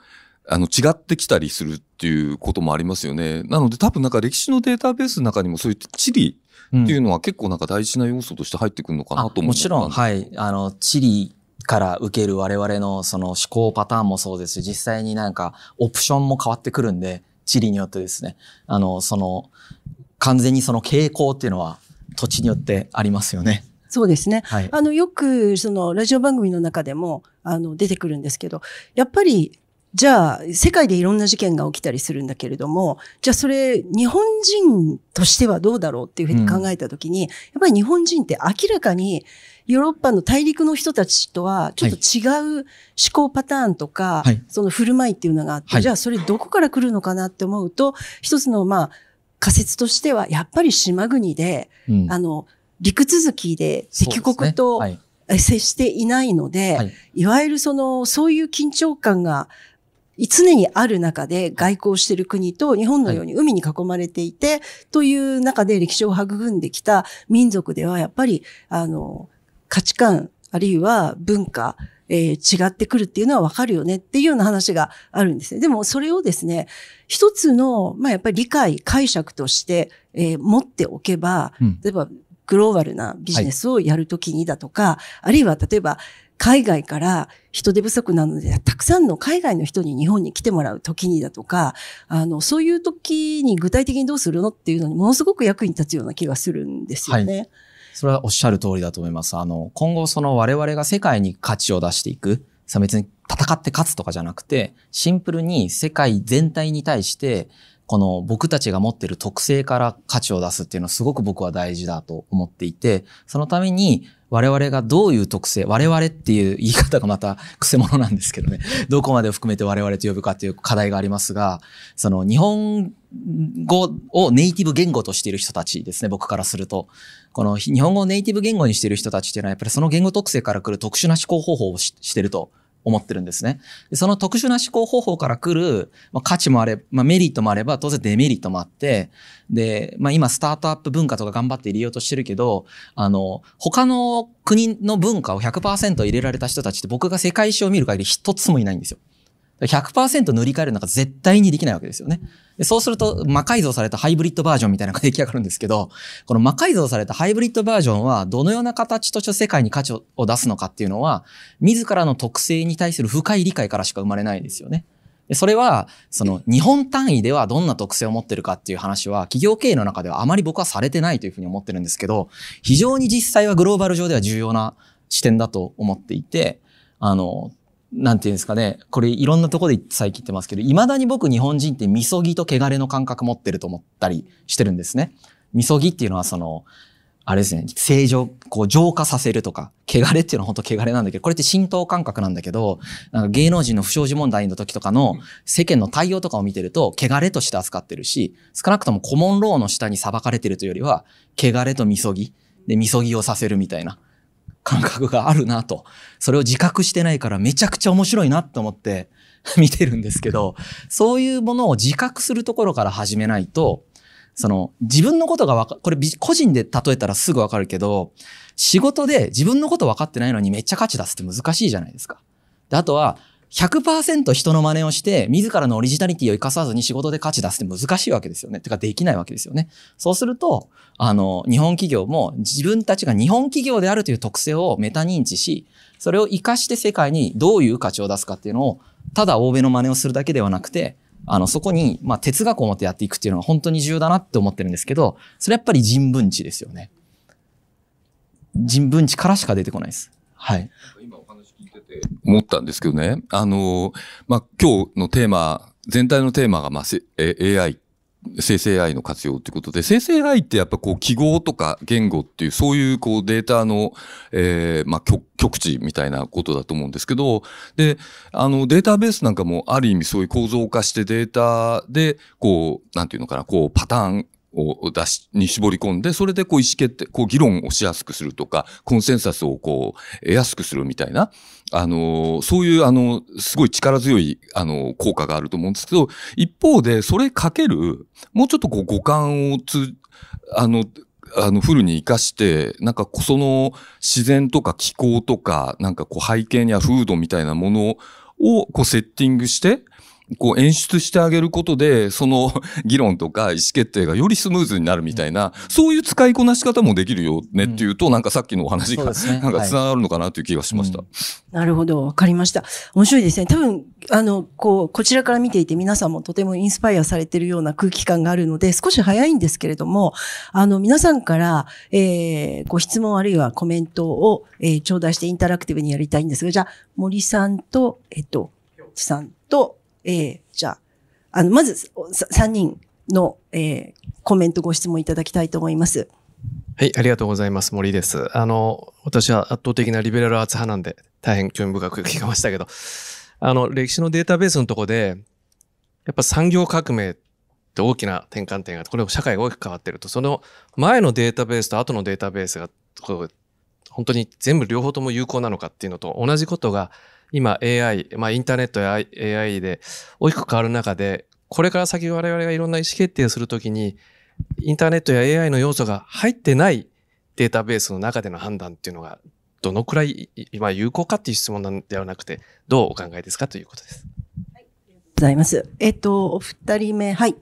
あの、違ってきたりするっていうこともありますよね。なので多分なんか歴史のデータベースの中にもそういう地理っていうのは結構なんか大事な要素として入ってくるのかなと思う、もちろん、はい。あの、地理から受ける我々のその思考パターンもそうですし、実際になんかオプションも変わってくるんで、地理によってですね。あの、その、完全にその傾向っていうのは土地によってありますよね。そうですね。はい、あの、よく、その、ラジオ番組の中でも、あの、出てくるんですけど、やっぱり、じゃあ、世界でいろんな事件が起きたりするんだけれども、じゃあそれ、日本人としてはどうだろうっていうふうに考えたときに、うん、やっぱり日本人って明らかに、ヨーロッパの大陸の人たちとは、ちょっと違う思考パターンとか、はい、その振る舞いっていうのがあって、はい、じゃあそれどこから来るのかなって思うと、一つの、まあ、仮説としては、やっぱり島国で、うん、あの、陸続きで敵国と、接していないので、はい、いわゆるその、そういう緊張感が常にある中で外交している国と日本のように海に囲まれていて、はい、という中で歴史を育んできた民族ではやっぱり、あの、価値観、あるいは文化、えー、違ってくるっていうのはわかるよねっていうような話があるんですね。でもそれをですね、一つの、まあやっぱり理解、解釈として、えー、持っておけば、例えばグローバルなビジネスをやるときにだとか、はい、あるいは例えば海外から人手不足なので、たくさんの海外の人に日本に来てもらう時にだとか、あの、そういう時に具体的にどうするのっていうのにものすごく役に立つような気がするんですよね。はい、それはおっしゃる通りだと思います。あの、今後その我々が世界に価値を出していく、さ別に戦って勝つとかじゃなくて、シンプルに世界全体に対して、この僕たちが持ってる特性から価値を出すっていうのはすごく僕は大事だと思っていて、そのために我々がどういう特性、我々っていう言い方がまた癖者なんですけどね、[LAUGHS] どこまで含めて我々と呼ぶかっていう課題がありますが、その日本語をネイティブ言語としている人たちですね、僕からすると。この日本語をネイティブ言語にしている人たちっていうのはやっぱりその言語特性から来る特殊な思考方法をしてると思ってるんですね。でその特殊な思考方法から来る、まあ、価値もあれば、まあ、メリットもあれば、当然デメリットもあって、で、まあ、今スタートアップ文化とか頑張って入れようとしてるけど、あの、他の国の文化を100%入れられた人たちって僕が世界史を見る限り一つもいないんですよ。100%塗り替えるのが絶対にできないわけですよね。でそうすると、魔改造されたハイブリッドバージョンみたいなのが出来上がるんですけど、この魔改造されたハイブリッドバージョンは、どのような形として世界に価値を出すのかっていうのは、自らの特性に対する深い理解からしか生まれないですよね。でそれは、その、日本単位ではどんな特性を持ってるかっていう話は、企業経営の中ではあまり僕はされてないというふうに思ってるんですけど、非常に実際はグローバル上では重要な視点だと思っていて、あの、なんていうんですかね、これいろんなところで最近言ってますけど、未だに僕日本人ってみそぎと汚れの感覚持ってると思ったりしてるんですね。みそぎっていうのはその、あれですね、正常、こう浄化させるとか、汚れっていうのは本当汚れなんだけど、これって浸透感覚なんだけど、なんか芸能人の不祥事問題の時とかの世間の対応とかを見てると、汚れとして扱ってるし、少なくともコモンローの下に裁かれてるというよりは、汚れとみそぎ、で、みそぎをさせるみたいな。感覚があるなと。それを自覚してないからめちゃくちゃ面白いなと思って [LAUGHS] 見てるんですけど、そういうものを自覚するところから始めないと、その自分のことがわか、これ個人で例えたらすぐわかるけど、仕事で自分のことわかってないのにめっちゃ価値出すって難しいじゃないですか。であとは、100%人の真似をして、自らのオリジナリティを生かさずに仕事で価値出すって難しいわけですよね。てか、できないわけですよね。そうすると、あの、日本企業も自分たちが日本企業であるという特性をメタ認知し、それを活かして世界にどういう価値を出すかっていうのを、ただ欧米の真似をするだけではなくて、あの、そこに、まあ、哲学を持ってやっていくっていうのが本当に重要だなって思ってるんですけど、それやっぱり人文知ですよね。人文知からしか出てこないです。はい。思ったんですけどね。あの、まあ、今日のテーマ、全体のテーマが、まあ、AI、生成 AI の活用ということで、生成 AI ってやっぱこう記号とか言語っていう、そういうこうデータの、えー、まあ、極極地みたいなことだと思うんですけど、で、あの、データベースなんかもある意味そういう構造化してデータで、こう、なんていうのかな、こう、パターン、を出し、に絞り込んで、それでこう意思決定、こう議論をしやすくするとか、コンセンサスをこう、得やすくするみたいな、あの、そういうあの、すごい力強い、あの、効果があると思うんですけど、一方で、それかける、もうちょっとこう五感をつ、あの、あの、フルに活かして、なんかその自然とか気候とか、なんかこう背景には風土みたいなものをこうセッティングして、こう演出してあげることで、その [LAUGHS] 議論とか意思決定がよりスムーズになるみたいな、そういう使いこなし方もできるよねっていうと、なんかさっきのお話が、[LAUGHS] なんか繋がるのかなという気がしました。うんなるほど。わかりました。面白いですね。多分、あの、こう、こちらから見ていて皆さんもとてもインスパイアされているような空気感があるので、少し早いんですけれども、あの、皆さんから、えー、ご質問あるいはコメントを、えー、頂戴してインタラクティブにやりたいんですが、じゃあ、森さんと、えっと、さんと、えー、じゃあ、あの、まず、さ3人の、えー、コメントご質問いただきたいと思います。はい、ありがとうございます。森です。あの、私は圧倒的なリベラルアーツ派なんで、大変興味深く聞きましたけど、あの、歴史のデータベースのとこで、やっぱ産業革命って大きな転換点があって、これ社会が大きく変わってると、その前のデータベースと後のデータベースが、本当に全部両方とも有効なのかっていうのと同じことが、今 AI、まあインターネットや AI で大きく変わる中で、これから先我々がいろんな意思決定をするときに、インターネットや AI の要素が入ってないデータベースの中での判断っていうのが、どのくらい今有効かっていう質問なんではなくて、どうお考えですかということです。はい、ありがとうございます。えっと、お二人目、はい。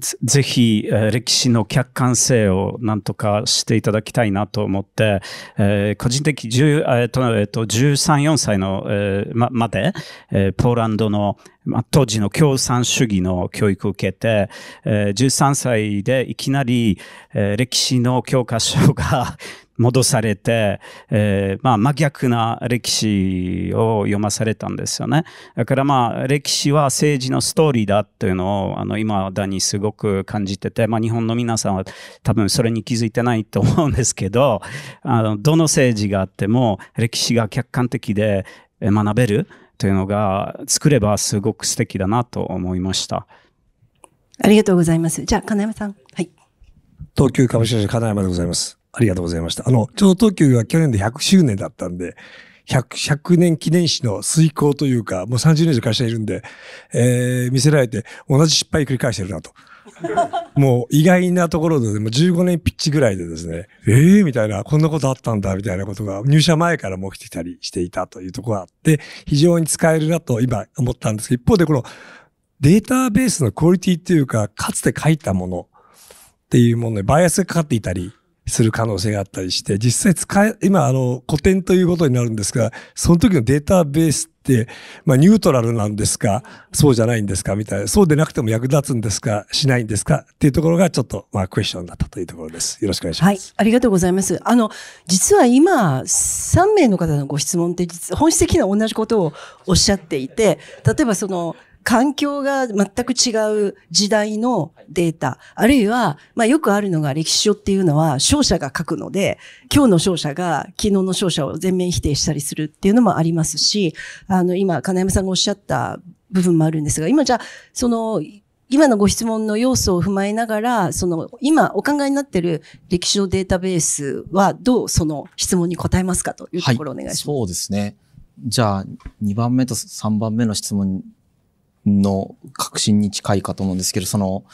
ぜひ、えー歴史の客観性をなんとかしていただきたいなと思って、えー個人的10、えーとえーと13、4歳の、えーままで、えーポーランドの、ま、当時の共産主義の教育を受けて、えー13歳でいきなり、えー歴史の教科書が戻されて、えーまあ真逆な歴史を読まされたんですよね。だからまあ歴史は政治のストーリーだというのをあの今だにすごく感じてて、まあ日本の皆さんは多分それに気づいてないと思うんですけど、あのどの政治があっても歴史が客観的でえー学べるというのが作ればすごく素敵だなと思いました。ありがとうございます。じゃあ、金山さん。はい。東急株式会社金山でございます。ありがとうございました。あの、ちょうど東急が去年で100周年だったんで、100, 100年記念誌の遂行というか、もう30年以上会社いるんで、えー、見せられて同じ失敗繰り返してるなと。[LAUGHS] もう意外なところで、もう15年ピッチぐらいでですね、ええー、みたいな、こんなことあったんだ、みたいなことが入社前からも起きてたりしていたというところがあって、非常に使えるなと今思ったんですけど、一方でこのデータベースのクオリティっていうか、かつて書いたものっていうものにバイアスがかかっていたりする可能性があったりして、実際使え、今あの古典ということになるんですが、その時のデータベースって、まあニュートラルなんですか、そうじゃないんですかみたいな、そうでなくても役立つんですか、しないんですかっていうところがちょっとまあクエスチョンだったというところです。よろしくお願いします。はい。ありがとうございます。あの、実は今、3名の方のご質問って本質的な同じことをおっしゃっていて、例えばその、環境が全く違う時代のデータ、あるいは、まあよくあるのが歴史書っていうのは勝者が書くので、今日の勝者が昨日の勝者を全面否定したりするっていうのもありますし、あの、今、金山さんがおっしゃった部分もあるんですが、今じゃあ、その、今のご質問の要素を踏まえながら、その、今お考えになっている歴史のデータベースはどうその質問に答えますかというところをお願いします。そうですね。じゃあ、2番目と3番目の質問の確信に近いかと思うんですけど、その、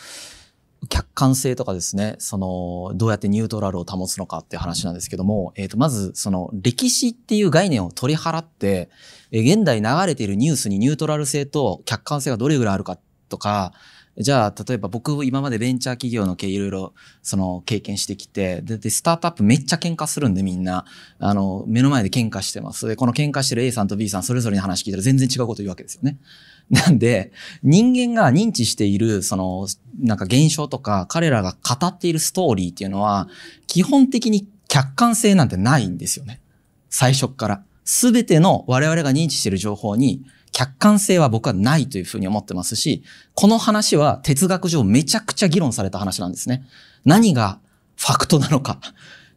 客観性とかですね、その、どうやってニュートラルを保つのかっていう話なんですけども、えっ、と、まず、その、歴史っていう概念を取り払って、え現代流れているニュースにニュートラル性と客観性がどれぐらいあるかとか、じゃあ、例えば僕、今までベンチャー企業の経営いろいろ、その、経験してきて、で、でスタートアップめっちゃ喧嘩するんで、みんな。あの、目の前で喧嘩してます。で、この喧嘩してる A さんと B さん、それぞれに話聞いたら全然違うこと言うわけですよね。[LAUGHS] なんで、人間が認知している、その、なんか現象とか、彼らが語っているストーリーっていうのは、基本的に客観性なんてないんですよね。最初から。すべての我々が認知している情報に、客観性は僕はないというふうに思ってますし、この話は哲学上めちゃくちゃ議論された話なんですね。何がファクトなのか。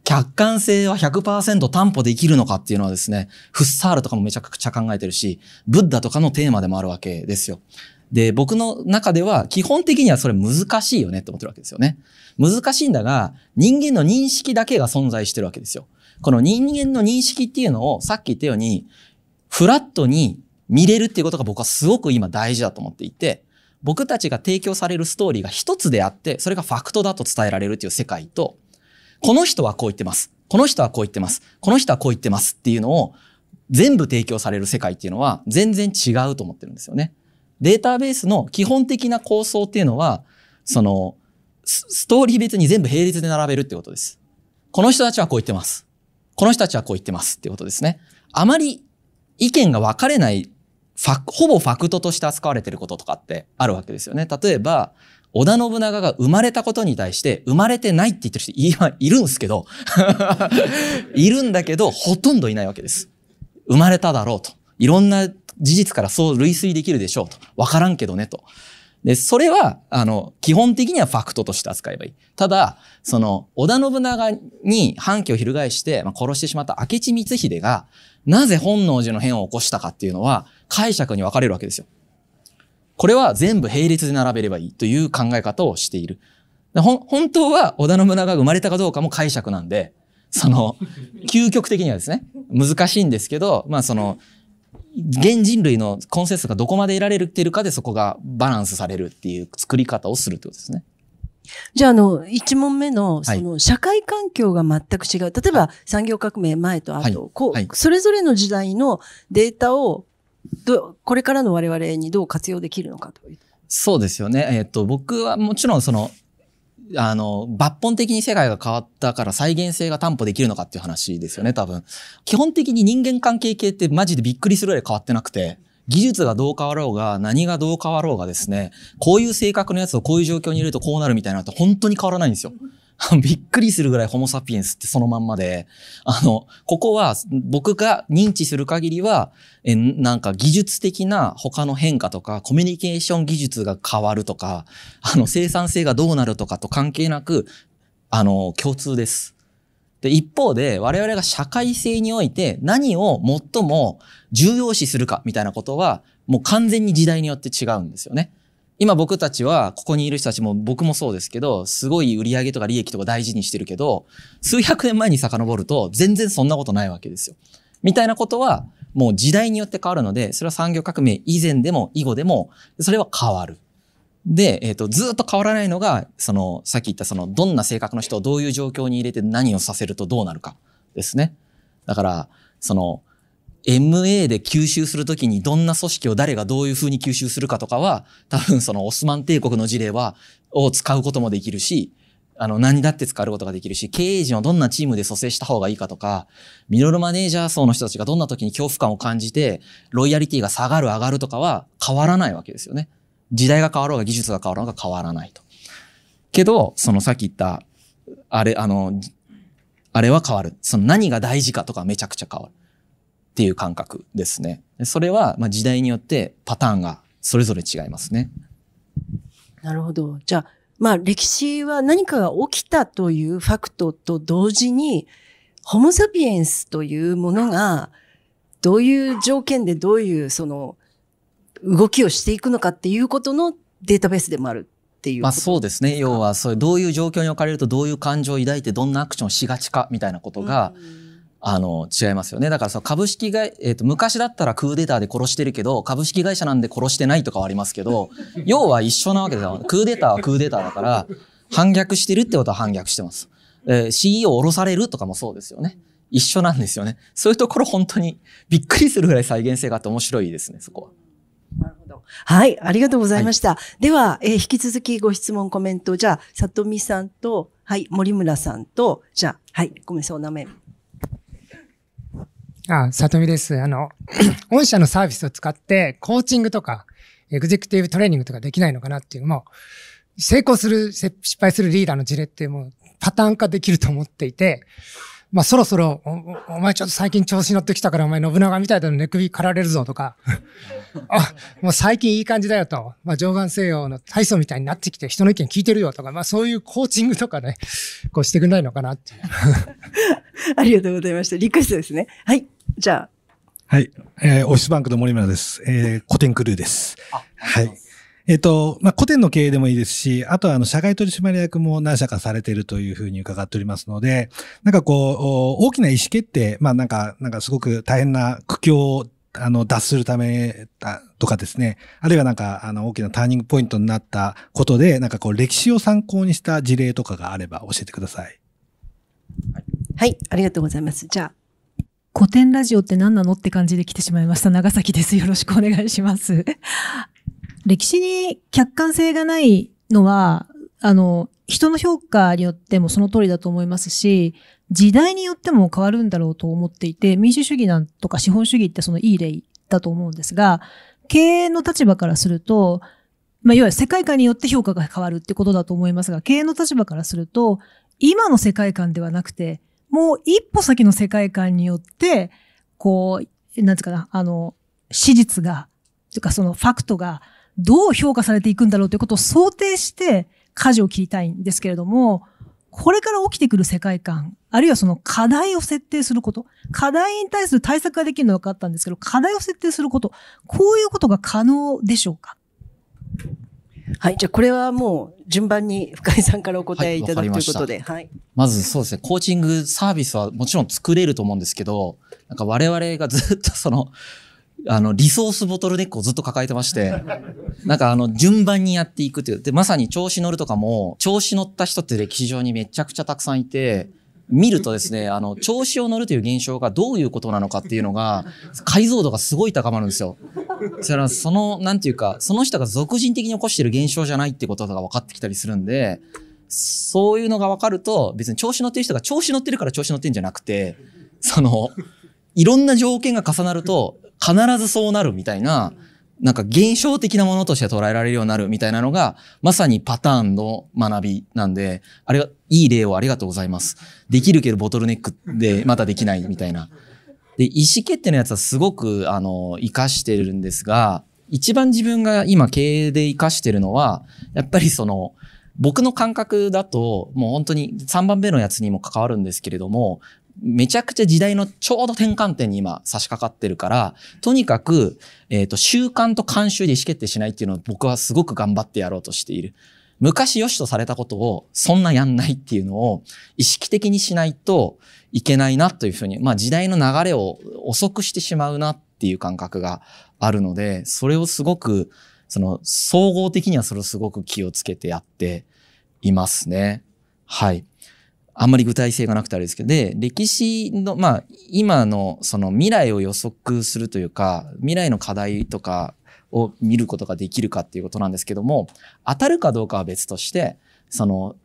客観性は100%担保できるのかっていうのはですね、フッサールとかもめちゃくちゃ考えてるし、ブッダとかのテーマでもあるわけですよ。で、僕の中では基本的にはそれ難しいよねって思ってるわけですよね。難しいんだが、人間の認識だけが存在してるわけですよ。この人間の認識っていうのをさっき言ったように、フラットに見れるっていうことが僕はすごく今大事だと思っていて、僕たちが提供されるストーリーが一つであって、それがファクトだと伝えられるっていう世界と、この人はこう言ってます。この人はこう言ってます。この人はこう言ってますっていうのを全部提供される世界っていうのは全然違うと思ってるんですよね。データベースの基本的な構想っていうのは、その、ストーリー別に全部並列で並べるってことです。この人たちはこう言ってます。この人たちはこう言ってますってことですね。あまり意見が分かれない、ほぼファクトとして扱われてることとかってあるわけですよね。例えば、織田信長が生まれたことに対して生まれてないって言ってる人いいるんですけど、[LAUGHS] いるんだけど、ほとんどいないわけです。生まれただろうと。いろんな事実からそう類推できるでしょうと。わからんけどねと。で、それは、あの、基本的にはファクトとして扱えばいい。ただ、その、織田信長に反旗を翻して、まあ、殺してしまった明智光秀が、なぜ本能寺の変を起こしたかっていうのは、解釈に分かれるわけですよ。これは全部並列で並べればいいという考え方をしている。でほん本当は織田信長が生まれたかどうかも解釈なんで、その、[LAUGHS] 究極的にはですね、難しいんですけど、まあその、現人類のコンセンサスがどこまで得られているかでそこがバランスされるっていう作り方をするってことですね。じゃあ、あの、一問目の、はいその、社会環境が全く違う。例えば、産業革命前と後、はいこう、はいそれぞれの時代のデータを、ど、これからの我々にどう活用できるのかという。そうですよね。えっ、と、僕はもちろんその、あの、抜本的に世界が変わったから再現性が担保できるのかっていう話ですよね、多分。基本的に人間関係系ってマジでびっくりするぐらい変わってなくて、技術がどう変わろうが、何がどう変わろうがですね、こういう性格のやつをこういう状況に入れるとこうなるみたいなのって本当に変わらないんですよ。[LAUGHS] びっくりするぐらいホモサピエンスってそのまんまで、あの、ここは僕が認知する限りは、え、なんか技術的な他の変化とか、コミュニケーション技術が変わるとか、あの、生産性がどうなるとかと関係なく、あの、共通です。で、一方で、我々が社会性において何を最も重要視するかみたいなことは、もう完全に時代によって違うんですよね。今僕たちは、ここにいる人たちも僕もそうですけど、すごい売り上げとか利益とか大事にしてるけど、数百年前に遡ると全然そんなことないわけですよ。みたいなことは、もう時代によって変わるので、それは産業革命以前でも以後でも、それは変わる。で、えっ、と、ずっと変わらないのが、その、さっき言ったその、どんな性格の人をどういう状況に入れて何をさせるとどうなるかですね。だから、その、MA で吸収するときにどんな組織を誰がどういうふうに吸収するかとかは、多分そのオスマン帝国の事例は、を使うこともできるし、あの、何だって使うことができるし、経営陣をどんなチームで蘇生した方がいいかとか、ミドルマネージャー層の人たちがどんな時に恐怖感を感じて、ロイヤリティが下がる上がるとかは変わらないわけですよね。時代が変わろうが技術が変わろうが変わらないと。けど、そのさっき言った、あれ、あの、あれは変わる。その何が大事かとかめちゃくちゃ変わる。っていう感覚ですね。でそれは、まあ、時代によってパターンがそれぞれ違いますね。なるほど。じゃあ、まあ、歴史は何かが起きたというファクトと同時に、ホモサピエンスというものが、どういう条件でどういうその、動きをしていくのかっていうことのデータベースでもあるっていう。まあそうですね。要は、そういう、どういう状況に置かれるとどういう感情を抱いてどんなアクションをしがちかみたいなことが、あの、違いますよね。だからその株式会、えっ、と、昔だったらクーデターで殺してるけど、株式会社なんで殺してないとかはありますけど、[LAUGHS] 要は一緒なわけですよ。クーデターはクーデターだから、反逆してるってことは反逆してます。えー CEO を降ろされるとかもそうですよね。一緒なんですよね。そういうところ本当にびっくりするぐらい再現性があって面白いですね、そこは。はい、ありがとうございました。では、えー引き続きご質問、コメント、じゃあ、里見さんと、はい、森村さんと、じゃあ、はい、ごめんなさい、お名前。あ、里見です。あの、[CLEARS THROAT] 御社のサービスを使って、コーチングとか、エグゼクティブトレーニングとかできないのかなっていう、もう、成功する、失敗するリーダーの事例ってもう、パターン化できると思っていて、まあそろそろ、おお前ちょっと最近調子乗ってきたからお前信長みたいだの寝首刈られるぞとか、[LAUGHS] あ、もう最近いい感じだよと、まあ上眼西洋の体操みたいになってきて人の意見聞いてるよとか、まあそういうコーチングとかね、こうしてくれないのかなっていう。[LAUGHS] ありがとうございました。リクエストですね。はい、じゃはい。えーオフィスバンクの森村です。えー、古典クルーです。はい。えっ、と、まあ、古典の経営でもいいですし、あとは、あの、社外取締役も何社かされているというふうに伺っておりますので、なんかこう、お大きな意思決定、まあ、なんか、なんかすごく大変な苦境を、あの、脱するためだとかですね、あるいはなんか、あの、大きなターニングポイントになったことで、なんかこう、歴史を参考にした事例とかがあれば教えてください。あ、はい、ありがとうございます。じゃあ、古典ラジオって何なのって感じで来てしまいました。長崎です。よろしくお願いします。[LAUGHS] 歴史に客観性がないのは、あの、人の評価によってもその通りだと思いますし、時代によっても変わるんだろうと思っていて、民主主義なんとか資本主義ってそのいい例だと思うんですが、経営の立場からすると、まあ、いわゆる世界観によって評価が変わるってことだと思いますが、経営の立場からすると、今の世界観ではなくて、もう一歩先の世界観によって、こう、なんつうかな、あの、史実が、というかそのファクトがどう評価されていくんだろうということを想定して舵を切りたいんですけれども、これから起きてくる世界観、あるいはその課題を設定すること、課題に対する対策ができるのは分かったんですけど、課題を設定すること、こういうことが可能でしょうか？はい、じゃあ、これはもう、順番に深井さんからお答えいただくはいということで、はい。まずそうですね、コーチングサービスはもちろん作れると思うんですけど、なんか我々がずっとその、[LAUGHS] あの、リソースボトルネックをずっと抱えてまして、[LAUGHS] なんかあの、順番にやっていくっていう。で、まさに調子乗るとかも、調子乗った人って歴史上にめちゃくちゃたくさんいて、見るとですね、あの、調子を乗るという現象がどういうことなのかっていうのが、解像度がすごい高まるんですよ。それはその、なんていうか、その人が俗人的に起こしてる現象じゃないってことが分かってきたりするんで、そういうのが分かると、別に調子乗ってる人が調子乗ってるから調子乗ってんじゃなくて、その、いろんな条件が重なると、必ずそうなるみたいな、なんか現象的なものとして捉えられるようになるみたいなのが、まさにパターンの学びなんで、あれが、いい例をありがとうございます。できるけどボトルネックでまだできないみたいな。で、意思決定のやつはすごく、あの、活かしてるんですが、一番自分が今経営で活かしてるのは、やっぱりその、僕の感覚だと、もう本当に3番目のやつにも関わるんですけれども、めちゃくちゃ時代のちょうど転換点に今差し掛かってるから、とにかく、えっ、と、習慣と慣習で意思決定しないっていうのを僕はすごく頑張ってやろうとしている。昔良しとされたことをそんなやんないっていうのを意識的にしないといけないなというふうに、まあ時代の流れを遅くしてしまうなっていう感覚があるので、それをすごく、その総合的にはそれをすごく気をつけてやっていますね。はい。あんまり具体性がなくてあれですけど、で、歴史の、まあ、今のその未来を予測するというか、未来の課題とかを見ることができるかっていうことなんですけども、当たるかどうかは別として、その、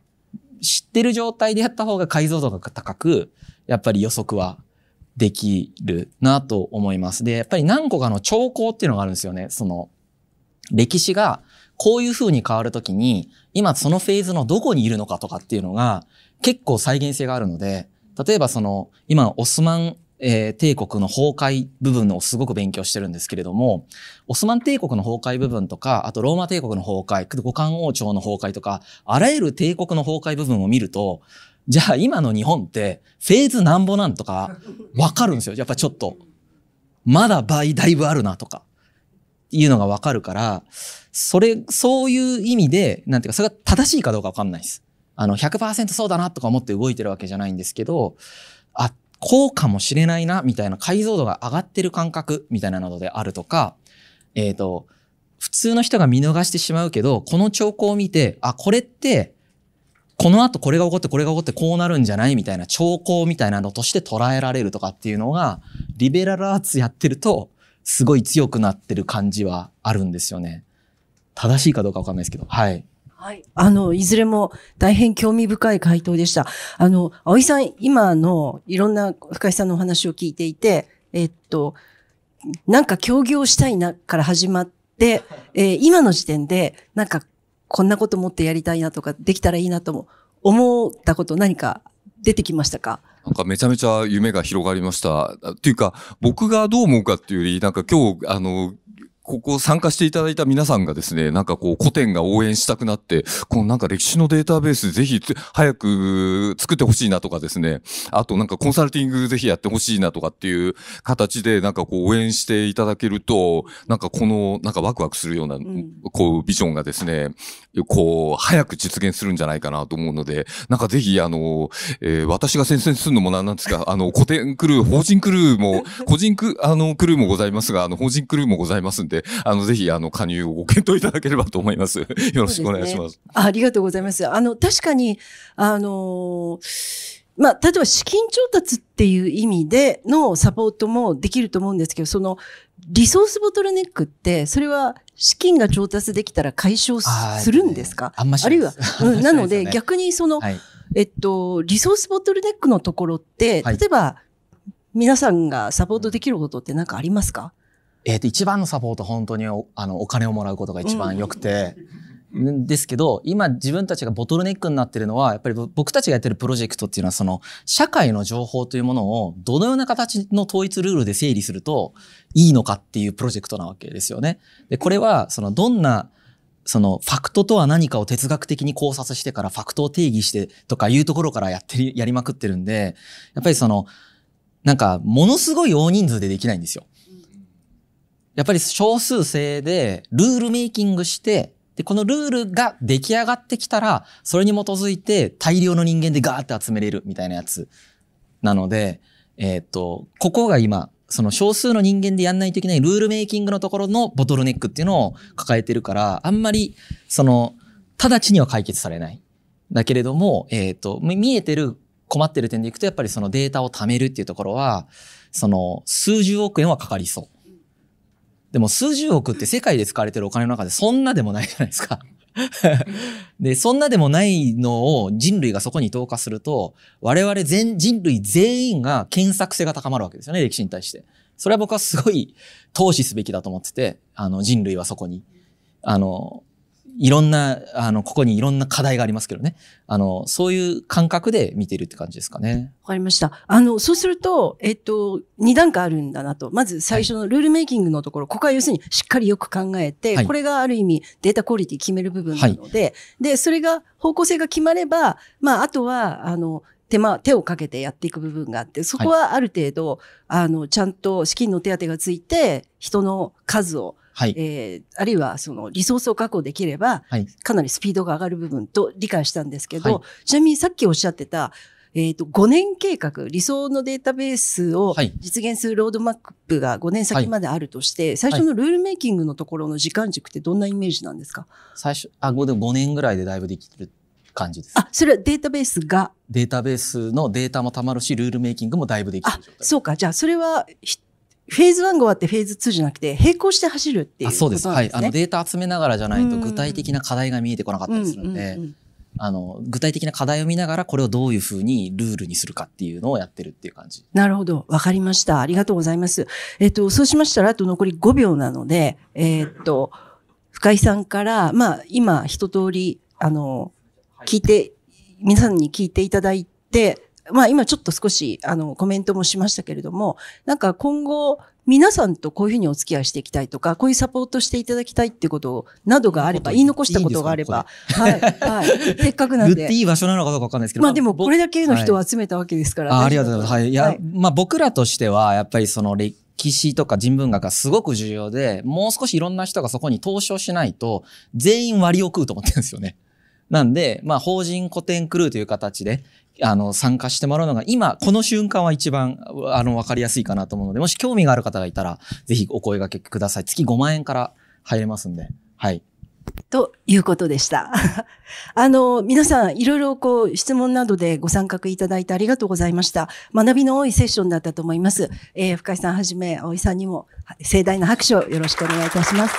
知ってる状態でやった方が解像度が高く、やっぱり予測はできるなと思います。で、やっぱり何個かの兆候っていうのがあるんですよね。その、歴史がこういう風に変わるときに、今そのフェーズのどこにいるのかとかっていうのが結構再現性があるので、例えばその、今のオスマン、えー帝国の崩壊部分をすごく勉強してるんですけれども、オスマン帝国の崩壊部分とか、あとローマ帝国の崩壊、五冠王朝の崩壊とか、あらゆる帝国の崩壊部分を見ると、じゃあ今の日本ってフェーズなんぼなんとかわかるんですよ。やっぱちょっと。まだ倍だいぶあるなとか。いうのがわかるから、それ、そういう意味で、なんていうか、それが正しいかどうかわかんないです。あの、100%そうだなとか思って動いてるわけじゃないんですけど、あ、こうかもしれないな、みたいな解像度が上がってる感覚、みたいなのであるとか、えっ、と、普通の人が見逃してしまうけど、この兆候を見て、あ、これって、この後これが起こってこれが起こってこうなるんじゃない？みたいな兆候みたいなのとして捉えられるとかっていうのが、リベラルアーツやってると、すごい強くなってる感じはあるんですよね。正しいかどうかわかんないですけど。はい。はい。あの、いずれも大変興味深い回答でした。あの、葵さん、今のいろんな深井さんのお話を聞いていて、えっと、なんか協業したいなから始まって、えー今の時点で、なんかこんなこともってやりたいなとか、できたらいいなとも思ったこと何か出てきましたか？なんかめちゃめちゃ夢が広がりました。あっていうか、僕がどう思うかっていうより、なんか今日、あの、ここ参加していただいた皆さんがですね、なんかこう古典が応援したくなって、このなんか歴史のデータベースぜひつ早く作ってほしいなとかですね、あとなんかコンサルティングぜひやってほしいなとかっていう形でなんかこう応援していただけると、なんかこのなんかワクワクするような、こうビジョンがですね、こう早く実現するんじゃないかなと思うので、なんかぜひあの、えー私が宣伝するのもなんなんですが、あの古典クルー、法人クルーも、[LAUGHS] 個人クあのクルーもございますが、あの法人クルーもございますんで、あのぜひあの加入をご検討いただければと思います。[LAUGHS] よろしくお願いします。あありがとうございます。あの、確かに、あのーまあ、例えば資金調達っていう意味でのサポートもできると思うんですけど、そのリソースボトルネックって、それは資金が調達できたら解消するんですか？あんましあるいは、うん [LAUGHS] なので逆にその、はい。えっと、リソースボトルネックのところって、はい例えば、皆さんがサポートできることって何かありますか？えっ、と、一番のサポート、本当におあのお金をもらうことが一番良くて、うんですけど、今自分たちがボトルネックになってるのは、やっぱり僕たちがやってるプロジェクトっていうのは、その、社会の情報というものをどのような形の統一ルールで整理するといいのかっていうプロジェクトなわけですよね。で、これは、その、どんな、その、ファクトとは何かを哲学的に考察してから、ファクトを定義してとかいうところからやってる、やりまくってるんで、やっぱりその、なんか、ものすごい大人数でできないんですよ。やっぱり少数制でルールメイキングして、で、このルールが出来上がってきたら、それに基づいて大量の人間でガーって集めれるみたいなやつなので、えーっと、ここが今、その少数の人間でやんないといけないルールメイキングのところのボトルネックっていうのを抱えてるから、あんまり、その、直ちには解決されない。だけれども、えーっと、見えてる困ってる点でいくと、やっぱりそのデータを貯めるっていうところは、その、数十億円はかかりそう。でも数十億って世界で使われてるお金の中でそんなでもないじゃないですか。[LAUGHS] で、そんなでもないのを人類がそこに投下すると、我々全人類全員が検索性が高まるわけですよね、歴史に対して。それは僕はすごい投資すべきだと思ってて、あの人類はそこに。あの、いろんな、あの、ここにいろんな課題がありますけどね。あの、そういう感覚で見てるって感じですかね。わかりました。あの、そうすると、えっと、二段階あるんだなと。まず最初のルールメイキングのところ、ここは要するにしっかりよく考えて、はいこれがある意味データクオリティ決める部分なので、で、それが方向性が決まれば、まあ、あとは、あの、手間、手をかけてやっていく部分があって、そこはある程度、あの、ちゃんと資金の手当がついて、人の数を、はい。えーあるいはそのリソースを確保できれば、はい。かなりスピードが上がる部分と理解したんですけど、はいちなみにさっきおっしゃってた、えっ、と、5年計画、理想のデータベースをはい実現するロードマップが5年先まであるとして、最初のルールメイキングのところの時間軸ってどんなイメージなんですか？最初、あ、ごでも5年ぐらいでだいぶできる感じです。あ、それはデータベースが、データベースのデータもたまるし、ルールメイキングもだいぶできる状、態。そうか、じゃあそれはひフェーズ1が終わってフェーズ2じゃなくて、並行して走るっていうあそうです。はい。あのデータ集めながらじゃないとうん具体的な課題が見えてこなかったりするんで、あの、具体的な課題を見ながらこれをどういうふうにルールにするかっていうのをやってるっていう感じ。なるほど。わかりました。ありがとうございます。えっと、そうしましたら、あと残り5秒なので、えっと、深井さんから、まあ、今、一通り、あの、聞いて、皆さんに聞いていただいて、まあ、今ちょっと少し、あの、コメントもしましたけれども、なんか今後、皆さんとこういうふうにお付き合いしていきたいとか、こういうサポートしていただきたいってことなどがあれば、言い残したことがあれば、はい、はい。せっかくなんで。言っていい場所なのかどうかわかんないですけど。まあでも、これだけの人はを集めたわけですから。あありがとうございます。はい。いや、はいまあ僕らとしては、やっぱりその歴史とか人文学がすごく重要で、もう少しいろんな人がそこに投資をしないと、全員割を食うと思ってるんですよね。なんで、まあ法人古典クルーという形で、あの、参加してもらうのが、今、この瞬間は一番、あの、わかりやすいかなと思うので、もし興味がある方がいたら、ぜひお声掛けください。月5万円から入れますんで。はい。ということでした。[LAUGHS] あの、皆さん、いろいろこう、質問などでご参画いただいてありがとうございました。学びの多いセッションだったと思います。えー深井さんはじめ、葵さんにも盛大な拍手をよろしくお願いいたします。